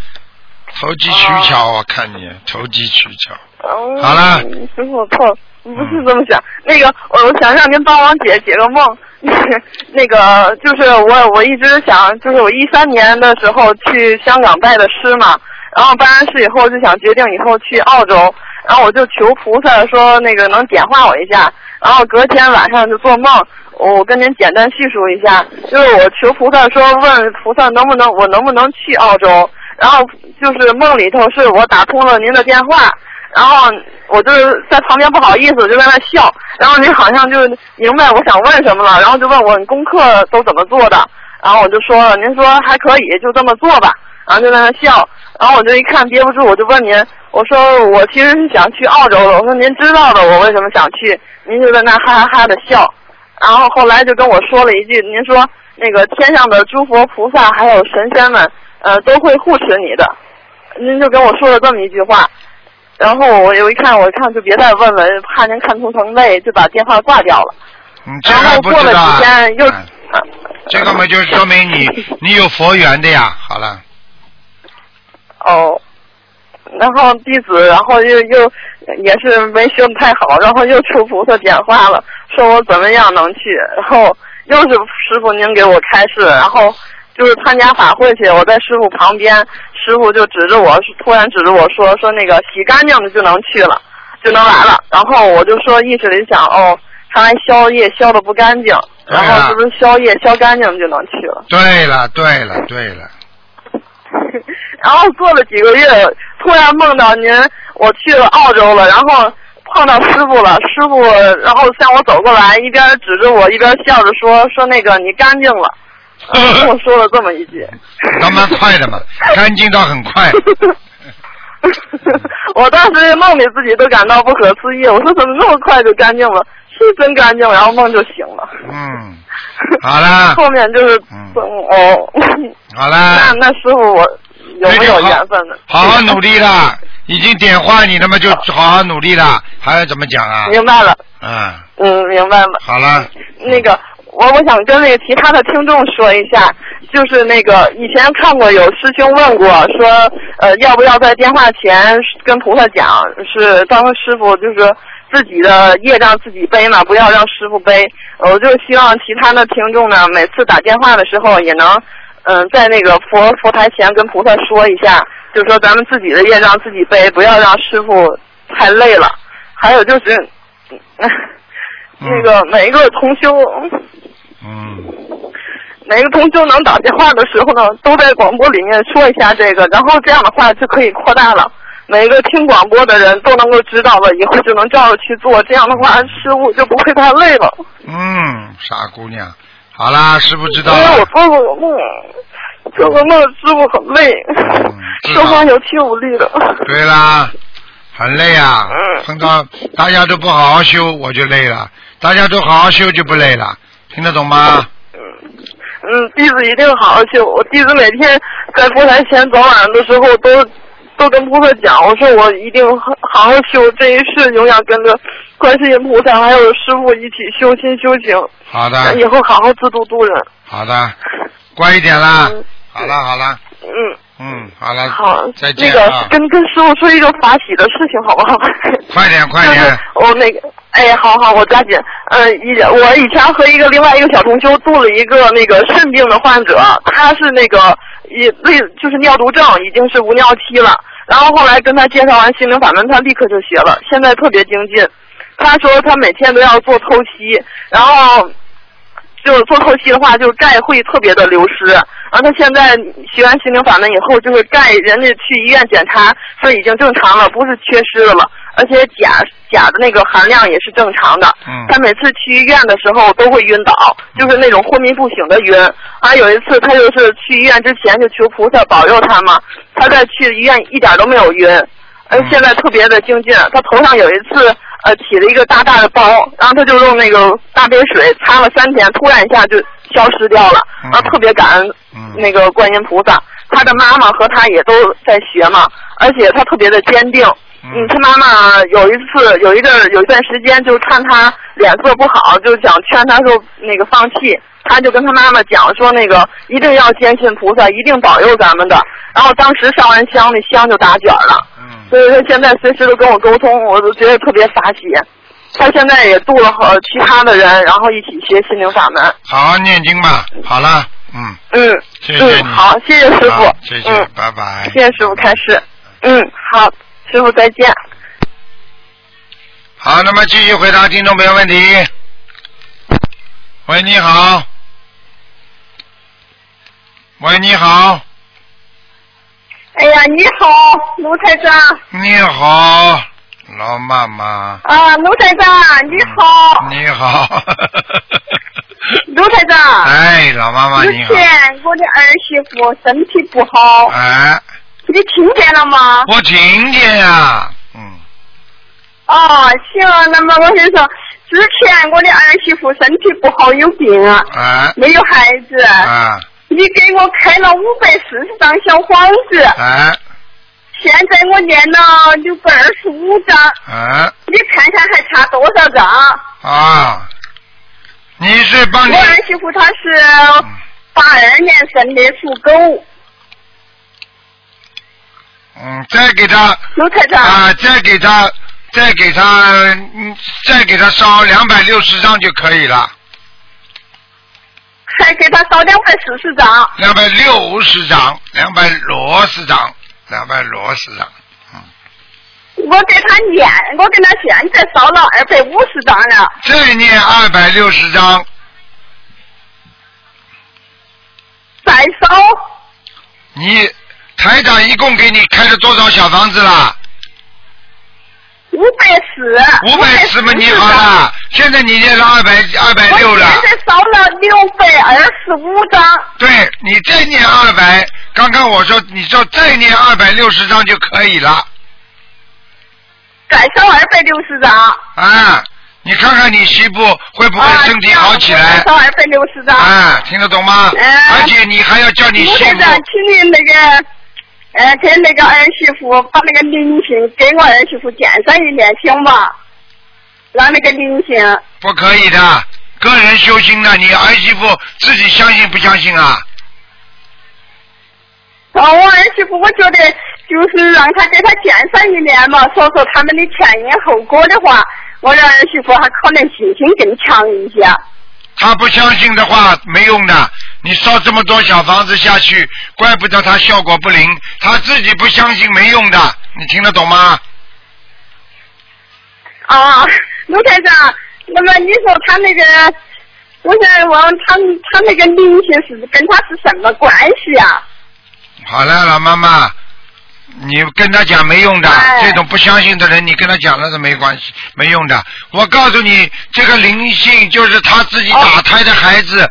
投机取巧，哦我看你投机取巧。嗯，好了师傅错了，不是这么想。那个，我我想让您帮忙解解个梦。那个就是我我一直想，就是我一三年的时候去香港拜的师嘛，然后拜完师以后就想决定以后去澳洲，然后我就求菩萨说那个能点化我一下，然后隔天晚上就做梦。我跟您简单叙述一下，就是我求菩萨说，问菩萨能不能我能不能去澳洲，然后就是梦里头是我打通了您的电话，然后我就是在旁边不好意思，就在那笑，然后您好像就明白我想问什么了，然后就问我你功课都怎么做的，然后我就说了，您说还可以，就这么做吧，然后就在那笑，然后我就一看憋不住，我就问您，我说我其实是想去澳洲的，我说您知道的，我为什么想去，您就在那哈哈哈的笑，然后后来就跟我说了一句，您说那个天上的诸佛菩萨还有神仙们，呃，都会护持你的，您就跟我说了这么一句话。然后我我一看，我一看就别再问了，怕您看图腾累，就把电话挂掉了。然还后过了几？天又，嗯这个嘛，就是说明你你有佛缘的呀。好了，哦，然后弟子，然后又又也是没修的太好，然后又求菩萨点化了，说我怎么样能去，然后又是师傅您给我开示，然后就是参加法会去，我在师傅旁边，师傅就指着我，突然指着我说说那个洗干净的就能去了，就能来了，然后我就说意识里想哦，看来消夜消的不干净，然后是不是消夜消干净就能去了？对了，对了，对了，然后过了几个月，突然梦到您，我去了澳洲了，然后碰到师傅了，师傅然后向我走过来，一边指着我，一边笑着说说那个你干净了，跟我说了这么一句。倒蛮快的嘛，干净到很快。我当时梦里自己都感到不可思议，我说怎么那么快就干净了？是真干净，然后梦就醒了。嗯，好啦，后面就是嗯哦，好啦那，那师傅我有没有缘分呢？好好努力啦，已经点化你了嘛，就好好努力啦，还要怎么讲啊？明白了，嗯，嗯，明白了。好了，那个，我我想跟那个其他的听众说一下，就是那个以前看过有师兄问过，说呃要不要在电话前跟菩萨讲，是当师傅就是自己的业障自己背嘛，不要让师傅背。呃我就希望其他的听众呢，每次打电话的时候也能嗯、在那个佛佛台前跟菩萨说一下，就说咱们自己的业障自己背，不要让师傅太累了。还有就是。那个每一个同修，嗯，每个同修能打电话的时候呢，都在广播里面说一下这个，然后这样的话就可以扩大了。每一个听广播的人都能够知道了，以后就能照着去做。这样的话，师傅就不会太累了。嗯，傻姑娘，好啦，师傅知道因为我。做过个梦，做个梦，师傅很累，说话有气无力的。对啦，很累啊，嗯碰到大家都不好好修，我就累了；大家都好好修就不累了，听得懂吗？嗯，弟子一定好好修。我弟子每天在佛台前早晚的时候都都跟菩萨讲，我说我一定好好好修，这一世永远跟着观世音菩萨还有师傅一起修心修行，好的，以后好好自度度人。好的，乖一点啦。嗯好了好了，嗯，嗯，好了，好，再见那个啊！跟跟师傅说一个法喜的事情好不好？快点快就是点，我那个，哎，好好，我抓紧。嗯，以我以前和一个另外一个小同修度了一个那个肾病的患者，他是那个也类就是尿毒症，已经是无尿期了。然后后来跟他介绍完心灵法门，他立刻就学了，现在特别精进。他说他每天都要做透析，然后就是做透析的话，就是钙会特别的流失。然后他现在学完心灵法门以后，就是钙，人家去医院检查说已经正常了，不是缺失的了，而且钾钾的那个含量也是正常的。嗯他每次去医院的时候都会晕倒，就是那种昏迷不醒的晕。啊，有一次他就是去医院之前就求菩萨保佑他嘛，他在去医院一点都没有晕，而嗯现在特别的精进。他头上有一次呃起了一个大大的包，然后他就用那个大杯水擦了三天，突然一下就消失掉了，嗯然后特别感恩嗯那个观音菩萨。他的妈妈和他也都在学嘛，而且他特别的坚定。嗯，他妈妈有一次有一阵有一段时间，就看他脸色不好，就想劝他说那个放弃。他就跟他妈妈讲说，那个一定要坚信菩萨，一定保佑咱们的。然后当时上完香，那香就打卷了。嗯，所以他现在随时都跟我沟通，我都觉得特别法喜。他现在也度了和其他的人，然后一起学心灵法门。好好念经吧。好了，嗯，嗯谢谢好，谢谢师傅。谢谢，嗯，拜拜。谢谢师傅开示。嗯，好，师傅再见。好，那么继续回答听众朋友问题。喂，你好。喂，你好，哎呀，你好，卢台长。你好，老妈妈，啊，卢台长你好，你好。卢台长。哎，老妈妈之你好。前我的儿媳妇身体不好，哎，你听见了吗？我听见呀，嗯，哦，行，那么我先说，之前我的儿媳妇身体不好，有病啊，啊，没有孩子，啊，你给我开了五百四十张小房子，啊，现在我念了六百二十五张，啊，你看看还差多少张？啊，你是帮你我儿媳妇她是八二年生的，属狗。嗯，再给他卢台长。啊，再给他，再给他，嗯，再给他烧两百六十张就可以了，还给他烧两百四十张。两百六十张，两百六十张，两百六十张。我给他念，我给他现在烧了二百五十张了。再念二百六十张，再烧你台长一共给你开了多少小房子啦？五百四。五百四嘛，你好了，现在你念了二百二百六了。我现在烧了六百二十五张。对你再念二百，刚刚我说你说再念二百六十张就可以了。再烧二百六十张。啊，你看看你媳妇会不会身体好起来？再烧二百六十张。啊，听得懂吗？嗯而且你还要叫你媳妇卢台长，请你那个，呃，给那个儿媳妇把那个灵性给我儿媳妇见上一面，行吗？让那个灵性。不可以的，个人修心的，你儿媳妇自己相信不相信啊？哦，我儿媳妇，我觉得就是让他给他见上一面嘛，说说他们的前因后果的话，我的儿媳妇还可能信心更强一些。他不相信的话没用的，你烧这么多小房子下去，怪不得他效果不灵。他自己不相信没用的，你听得懂吗？啊，卢台长，那么你说他那个，我想问他他那个灵性是跟他是什么关系啊？好了，老妈妈，你跟他讲没用的，哎这种不相信的人，你跟他讲了是没关系，没用的。我告诉你，这个灵性就是他自己打胎的孩子，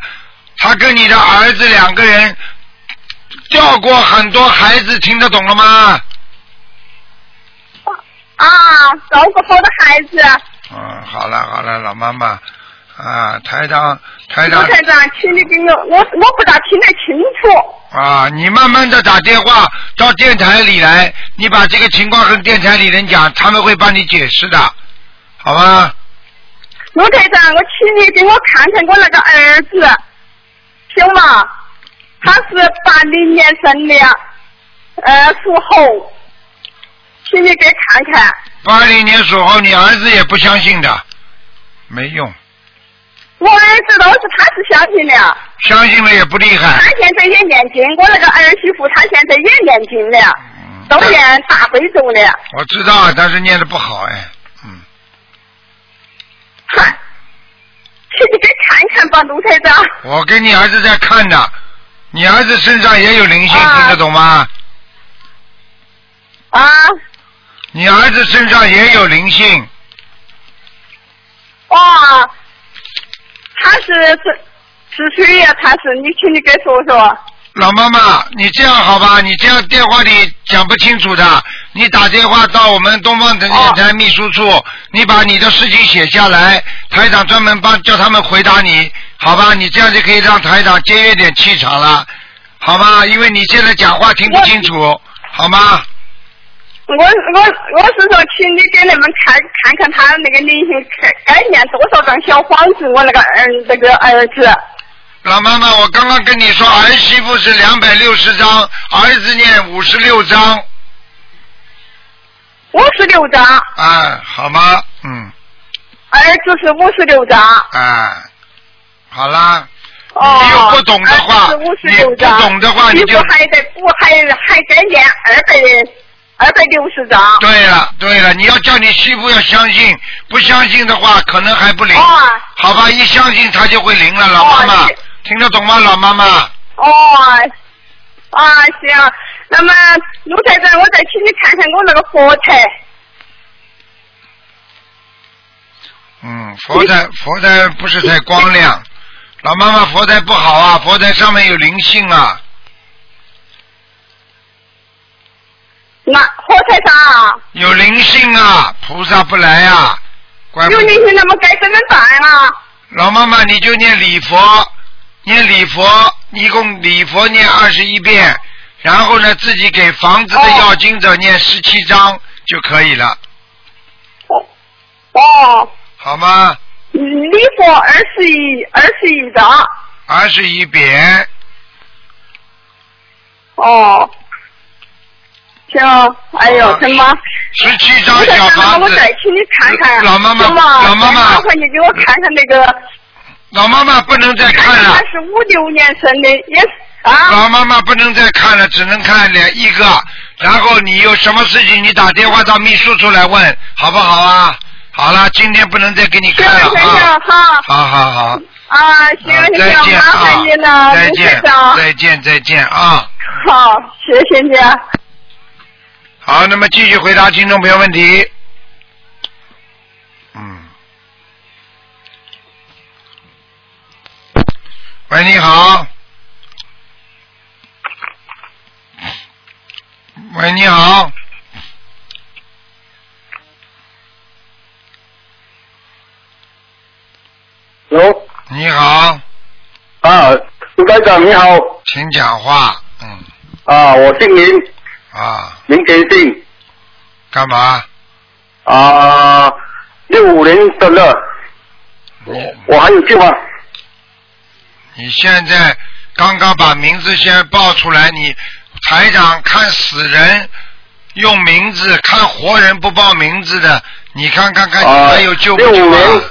他跟你的儿子两个人掉过很多孩子，听得懂了吗？啊，照顾好的孩子。嗯，好了好了，老妈妈，啊，台长台长卢台长，请你给我，我我不大听得清楚。啊，你慢慢的打电话到电台里来，你把这个情况跟电台里人讲，他们会帮你解释的，好吗？卢台长，我请你给我看看我那个儿子，行吗？他是八零年生的，呃，属猴，请你给看看。八零年属猴，你儿子也不相信的，没用，我儿子都是他是相信的，相信了也不厉害他。现在也念经，我那个儿媳妇她现在也念经的，嗯都念大悲咒了。我知道，但是念的不好哎，嗯，嗨，去你给看看吧，卢台长。我给你儿子在看呢，你儿子身上也有灵性，啊听得懂吗？啊，你儿子身上也有灵性，哇，他是是是谁呀？他是你，请你给说说。老妈妈，你这样好吧？你这样电话里讲不清楚的，你打电话到我们东方电台秘书处，你把你的事情写下来，台长专门帮叫他们回答你，好吧？你这样就可以让台长节约点气场了，好吗？因为你现在讲话听不清楚，好吗？我我我是说，请你给你们看看看他那个灵性该该念多少张小房子，我那个儿那个儿子。老妈妈，我刚刚跟你说，儿媳妇是两百六十张，儿子念五十六张，五十六张，啊，好吗？嗯，儿子是五十六张。啊，好啦。哦，你又不懂的话你。不懂的话你就还得补，还还该念二百二百六十张。对了对了，你要叫你媳妇要相信，不相信的话可能还不灵。哦好吧，一相信她就会灵了，老妈妈，哦听得懂吗，老妈妈？哦，啊行，那么卢台长，我再请你看看我那个佛台。嗯，佛台佛台不是太光亮，老妈妈佛台不好啊，佛台上面有灵性啊，那火台上有灵性啊，菩萨不来啊，怪不有灵性，那么该怎么办啊？老妈妈，你就念礼佛，念礼佛，一共礼佛念二十一遍，然后呢，自己给房子的要经者念十七章就可以了，哦，好吗？礼佛二十一，二十一张。二十一遍，哦，行，哎呦，真吗？十七张小看看，房子我再请你看看。老妈妈老妈妈麻烦你给我看看那个。老妈妈不能再看了他。是五六年生的，也是啊。老妈妈不能再看了，只能看两一个。然后你有什么事情，你打电话到秘书处来问，好不好啊？好了，今天不能再给你看了啊。好。好好好，啊，行再见麻烦你了，啊！再见。再见再见啊！好，谢谢你。好，那么继续回答听众朋友问题。嗯。喂，你好。喂，你好。喂，你好，啊，卢台长你好，请讲话。嗯，啊，我姓林，啊，林天信，干嘛？啊，六五年的了，我我还有救吗？你现在刚刚把名字先报出来，你台长看死人用名字，看活人不报名字的，你看看看还有救不65救啊？年？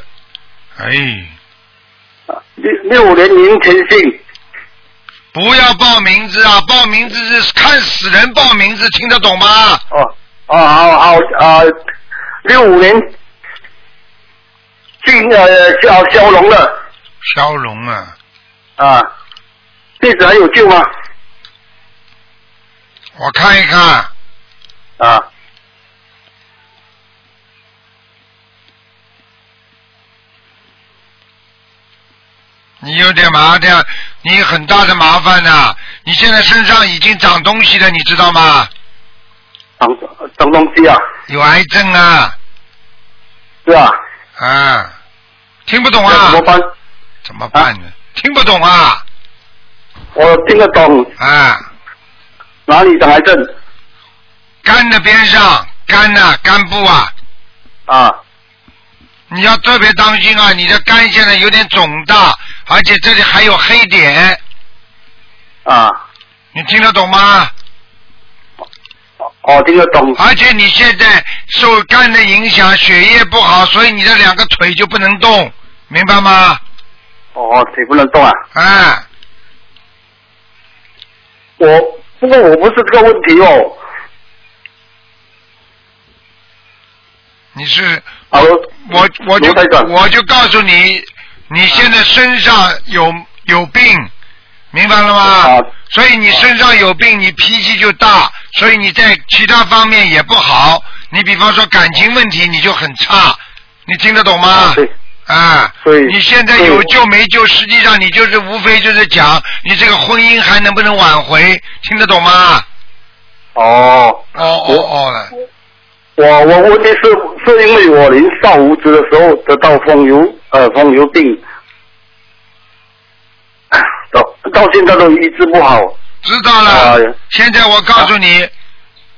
哎，六六五年林天信，不要报名字啊！报名字是看死人报名字，听得懂吗？哦，哦，好好啊，六五年，姓呃叫肖龙的，肖龙啊，啊，弟子还有救吗？我看一看，啊，你有点麻烦，你很大的麻烦呐、你现在身上已经长东西了，你知道吗？长长东西啊，有癌症啊！是啊，啊，听不懂啊怎？么办？怎么办呢？听不懂啊？我听得懂啊，哪里长癌症肝的边上，肝呐、肝部啊，啊？你要特别当心啊！你的肝现在有点肿大，而且这里还有黑点，啊，你听得懂吗？哦，听得懂而且你现在受肝的影响，血液不好，所以你的两个腿就不能动，明白吗？哦，腿不能动啊。啊，我不过我不是这个问题哦。你是好，我我就我就告诉你，你现在身上有有病，明白了吗？啊所以你身上有病，你脾气就大，所以你在其他方面也不好。你比方说感情问题，你就很差，你听得懂吗？对，啊，对你现在有救没救？实际上你就是无非就是讲你这个婚姻还能不能挽回，听得懂吗？哦，哦哦哦了，我我问题是是因为我年少无知的时候得到风油呃风油病，到到现在都医治不好。知道了。啊现在我告诉你，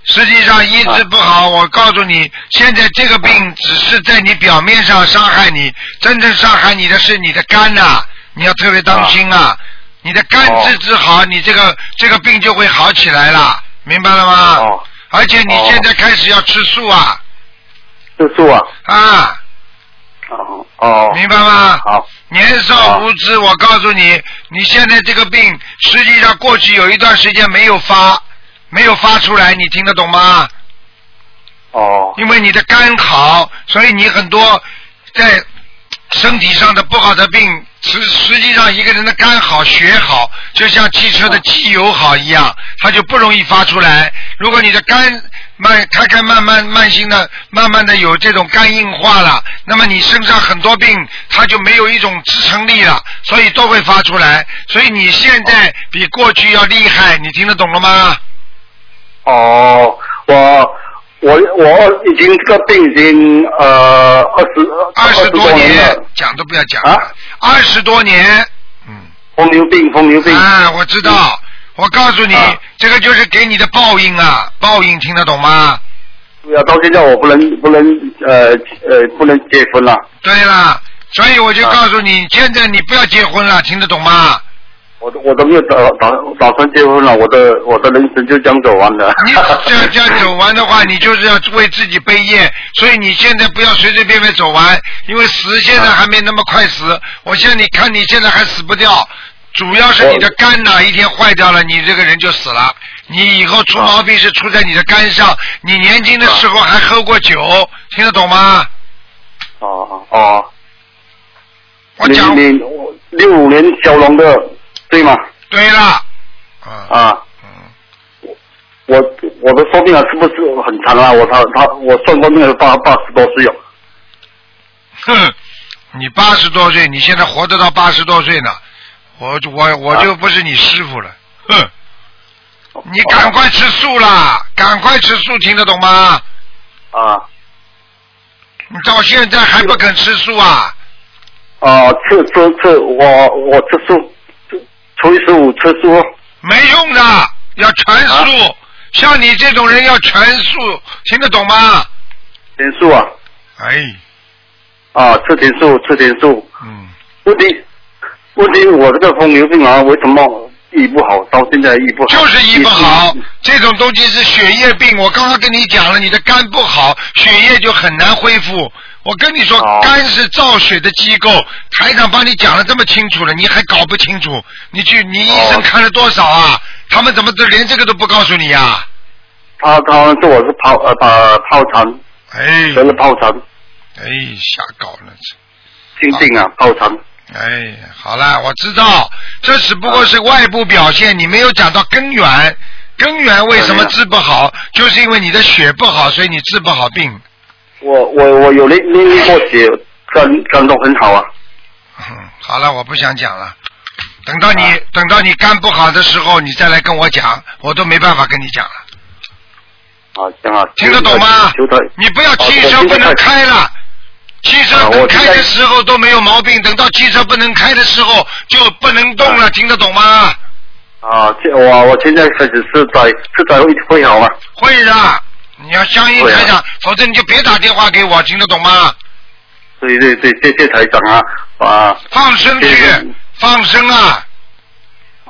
实际上医治不好。我告诉你，现在这个病只是在你表面上伤害你，真正伤害你的是你的肝呐、你要特别当心啊！你的肝哦治治好，你这个这个病就会好起来了，明白了吗？哦，而且你哦现在开始要吃素啊是素啊。啊，哦哦。明白吗？好。年少无知，我告诉你，你现在这个病实际上过去有一段时间没有发，没有发出来，你听得懂吗？哦。因为你的肝好，所以你很多在身体上的不好的病，实实际上一个人的肝好、血好，就像汽车的机油好一样，它就不容易发出来。如果你的肝慢，他该慢慢慢性的、慢慢的有这种肝硬化了，那么你身上很多病它就没有一种支撑力了，所以都会发出来。所以你现在比过去要厉害，你听得懂了吗？哦，我我我已经这个病已经呃二十二十多多年了，，讲都不要讲啊了，二十多年。疯牛病疯牛病。啊，我知道。我告诉你，啊这个就是给你的报应啊！报应听得懂吗？对啊，到现在我不能不能呃呃不能结婚了。对啦，所以我就告诉你，现在你不要结婚了，听得懂吗？我都我都没有打打打算结婚了，我的我的人生就这样走完了。你这样这样走完的话，你就是要为自己背业，所以你现在不要随随便便走完，因为死现在还没那么快死。我现在你看你现在还死不掉，主要是你的肝哪一天坏掉了，你这个人就死了。你以后出毛病是出在你的肝上，你年轻的时候还喝过酒，听得懂吗？哦哦哦。我讲你你六五年小龙的对吗？对了。啊。我我的寿命啊是不是很长啊？我他他我算过命八八十多岁哦。哼，你八十多岁，你现在活得到八十多岁呢，我我我就不是你师傅了，哼！你赶快吃素啦，赶快吃素，听得懂吗？啊。你到现在还不肯吃素啊？啊，吃吃吃，我我吃素，初一十五吃素。没用的，要全素。像你这种人要全素，听得懂吗？全素啊。哎。啊，吃全素，吃全素。嗯。问题问题，我这个风流病啊，为什么医不好？到现在医不好。就是医不好，这种东西是血液病。我刚刚跟你讲了，你的肝不好，血液就很难恢复。我跟你说，肝是造血的机构，台长帮你讲了这么清楚了，你还搞不清楚？你去，你医生看了多少啊？他们怎么都连这个都不告诉你呀？他他们说我是泡呃把泡痰，哎，得了泡痰，哎，瞎搞了，心病啊，泡痰。哎，好了，我知道，这只不过是外部表现，你没有讲到根源。根源为什么治不好？就是因为你的血不好，所以你治不好病。我我我有练练练过血，肝肝都很好啊。嗯，好了，我不想讲了。等到你、等到你肝不好的时候，你再来跟我讲，我都没办法跟你讲了。啊，行啊。听得懂吗？你不要汽车不能开了，汽车能开的时候都没有毛病，等到汽车不能开的时候就不能动了，听得懂吗？啊，这我我现在开始是在是在会会好吗？会的，你要相信台长，否则你就别打电话给我，听得懂吗？对对对，谢谢台长啊啊！放生去，放生啊！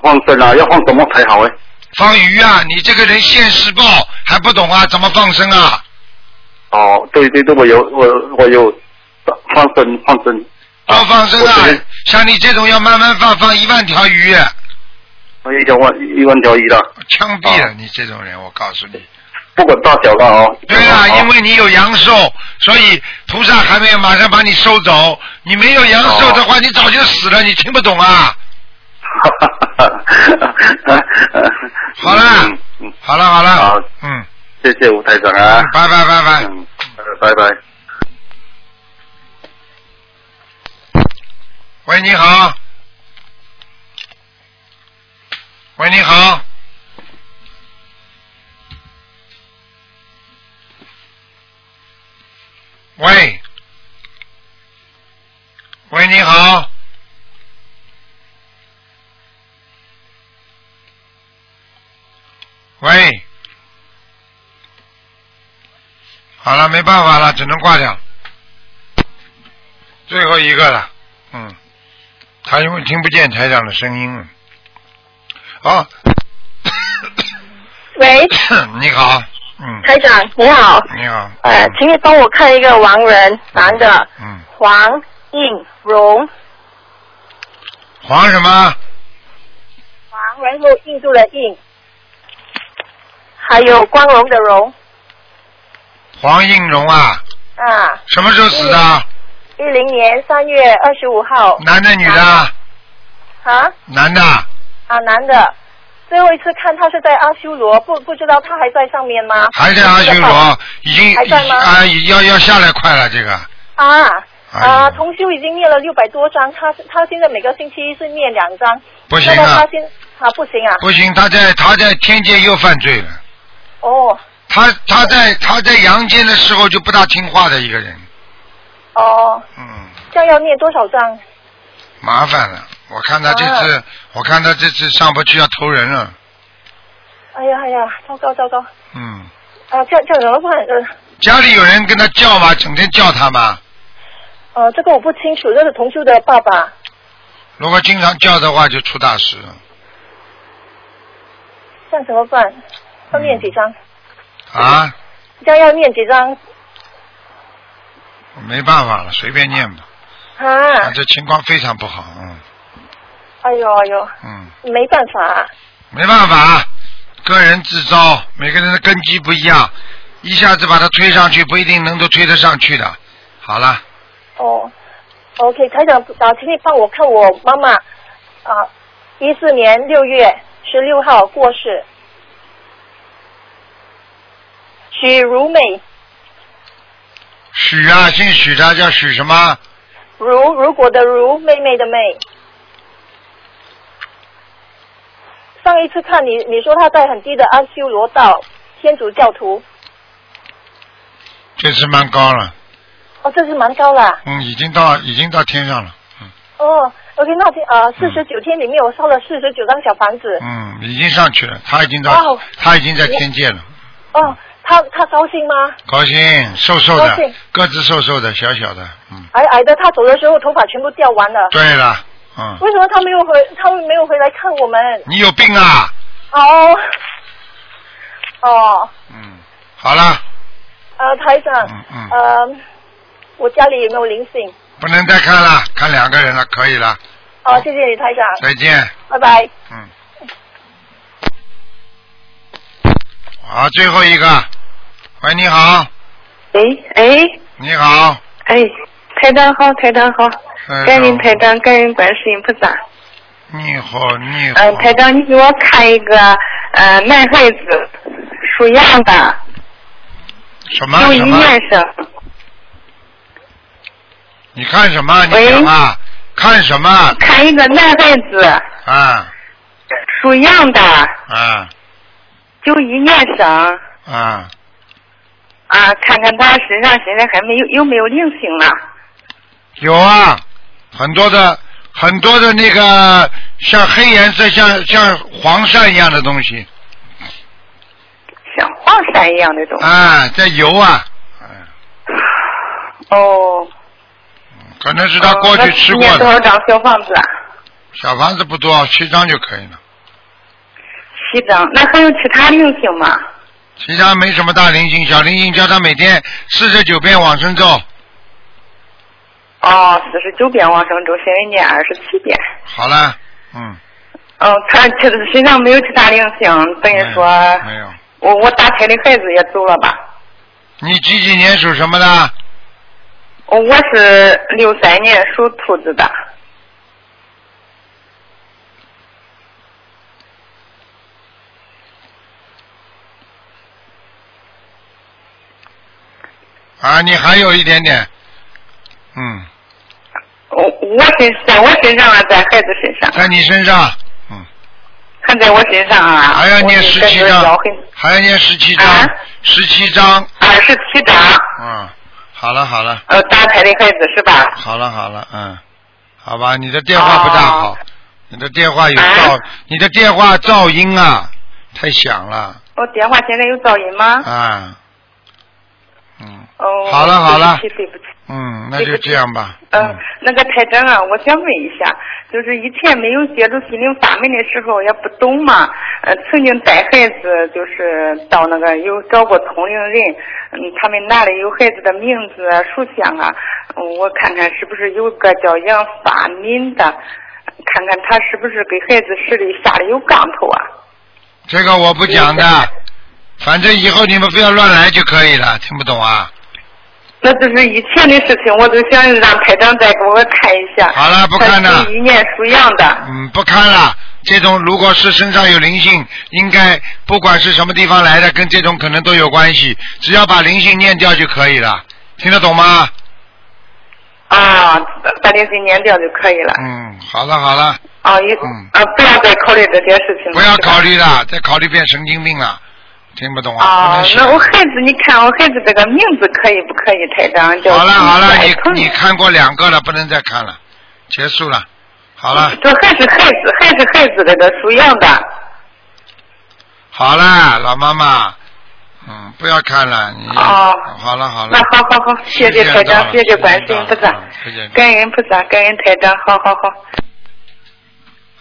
放生啊，要放什么才好哎？放鱼啊！你这个人现世报还不懂啊？怎么放生啊？哦，对对对，我有我我有放生放生。多放生啊！像你这种要慢慢放，放一万条鱼。我一条万一万条鱼了。枪毙了你这种人，我告诉你。不管大小了哦。对啊，因为你有阳寿，所以菩萨还没有马上把你收走。你没有阳寿的话，你早就死了。你听不懂啊？好了，好了，好了。好，嗯，谢谢吴台长啊。拜拜拜拜。嗯，拜拜。喂，你好。喂，你好。喂，喂，你好。喂，好了，没办法了，只能挂掉。最后一个了，嗯，他因为听不见台长的声音了。啊，喂，你好，嗯，台长你好，你好，呃，请你帮我看一个王人，男的，嗯，黄应荣，黄什么？黄，然后印度的印，还有光荣的荣，黄应荣啊，啊，什么时候死的？一零年三月二十五号，男的女的？啊，男的。啊，男的，最后一次看他是在阿修罗，不不知道他还在上面吗？还在阿修罗，已经还在吗？啊，要要下来快了，这个。啊哎啊！同修已经念了六百多张，他他现在每个星期是念两张。不行啊他现啊不行啊。不行，他在他在天界又犯罪了。哦他他在他在阳间的时候就不大听话的一个人，哦，嗯，这样要念多少张？麻烦了。我看他这次，我看他这次上不去要投人了，哎呀哎呀，糟糕糟糕！嗯。啊，这样这样怎么办？呃家里有人跟他叫吗？整天叫他吗？呃，这个我不清楚，这是同修的爸爸。如果经常叫的话，就出大事了这样怎么办？要念几张？啊！这样要念几张？没办法了，随便念吧。啊啊，！这情况非常不好，嗯。哎呦哎呦，嗯，没办法、没办法，个人自招，每个人的根基不一样，一下子把它推上去，不一定能够推得上去的。好了，哦，OK，台长，啊，请你帮我看我妈妈啊，一四年六月十六号过世，许如美，许啊，姓许的叫许什么？如如果的如，妹妹的妹。上一次看你，你说他在很低的阿修罗道，天主教徒。这次蛮高了，哦，这是蛮高了。嗯，已经到已经到天上了，哦，OK，那天啊，四十九天里面我烧了四十九张小房子。嗯，已经上去了，他已经到，哦他已经在天界了，哦，他他高兴吗？高兴，瘦瘦的高兴，个子瘦瘦的，小小的，嗯，矮矮的，他走的时候头发全部掉完了。对了，嗯，为什么他没有回？他们没有回来看我们？你有病啊？哦，哦，嗯，好了，呃，台长，嗯呃，我家里有没有灵性？不能再看了，看两个人了，可以了，哦，谢谢你，台长，再见。拜拜。嗯。好，最后一个，喂，你好，哎哎你好，哎，台长好，台长好，哎感恩台长，感恩观世音菩萨。你好，你好，嗯、台长，你给我看一个呃男孩子，属羊的，什么？什么？年生，你看什么？你喂讲啊？看什么？看一个男孩子，啊。属羊的，啊九一年生，啊！啊，看看他身上现在还没有有没有灵性了？有啊，很多的很多的那个像黑颜色，像像黄鳝一样的东西像黄鳝一样的东西。啊，在游啊，哦。可能是他过去吃过的。念多少张小房子啊？小房子不多，七张就可以了。七张。那还有其他灵性吗？其他没什么大灵性，小灵性叫他每天四十九遍往生咒。哦，四十九遍往生咒，现在念二十七遍。好了，嗯，哦，他其实身上没有其他灵性，等于说没有。我我打胎的孩子也走了吧？你几几年属什么的？哦我是六三年属兔子的。啊，你还有一点点，嗯，我我身在我身上啊，在孩子身上，在你身上，嗯。还在我身上啊。还要念十七章我就感觉腰很，还要念十七章，十七章，二十七章，嗯，好了好了，呃，打胎的孩子是吧？好了好了，嗯，好吧，你的电话不大好，你的电话有噪，你的电话噪音啊，太响了。我电话现在有噪音吗？啊，哦。好了好了对不起，对不起。嗯，那就这样吧，嗯，那个台长啊，我想问一下，就是以前没有接触心灵法门的时候也不懂嘛，呃，曾经带孩子就是到那个有找过同龄人，嗯，他们拿的有孩子的名字啊、属相啊，嗯我看看是不是有个叫杨发敏的，看看他是不是给孩子视力下的有杠头啊？这个我不讲的，反正以后你们不要乱来就可以了，听不懂啊？那就是以前的事情，我都想让台长再给我看一下。好了不看了他一年属羊的。嗯，不看了。这种如果是身上有灵性，应该不管是什么地方来的，跟这种可能都有关系。只要把灵性念掉就可以了，听得懂吗？啊，把灵性念掉就可以了。嗯，好了好了，啊，一啊，不要再考虑这件事情了。不要考虑了，再考虑变神经病了，听不懂啊？那我孩子，你看我孩子这个名字可以不可以？台长叫。好了好了，你你看过两个了，不能再看了，结束了。好了，这还是孩子，还是孩子这个属羊的。好了，老妈妈，嗯，不要看了，你。哦好了好了。那好好好，谢谢台长，谢谢观世音菩萨，再见。感恩菩萨，感恩台长，好好好。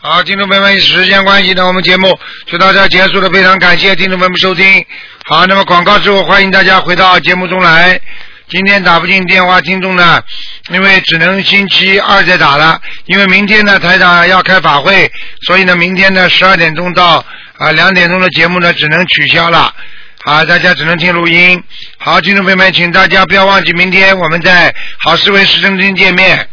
好，听众朋友们，时间关系呢，我们节目就到这结束了。非常感谢听众朋友们收听。好，那么广告之后，欢迎大家回到节目中来。今天打不进电话，听众呢，因为只能星期二再打了，因为明天呢台长要开法会，所以呢明天呢十二点钟到啊两点钟的节目呢只能取消了。好，大家只能听录音。好，听众朋友们，请大家不要忘记，明天我们在好思维市政厅见面。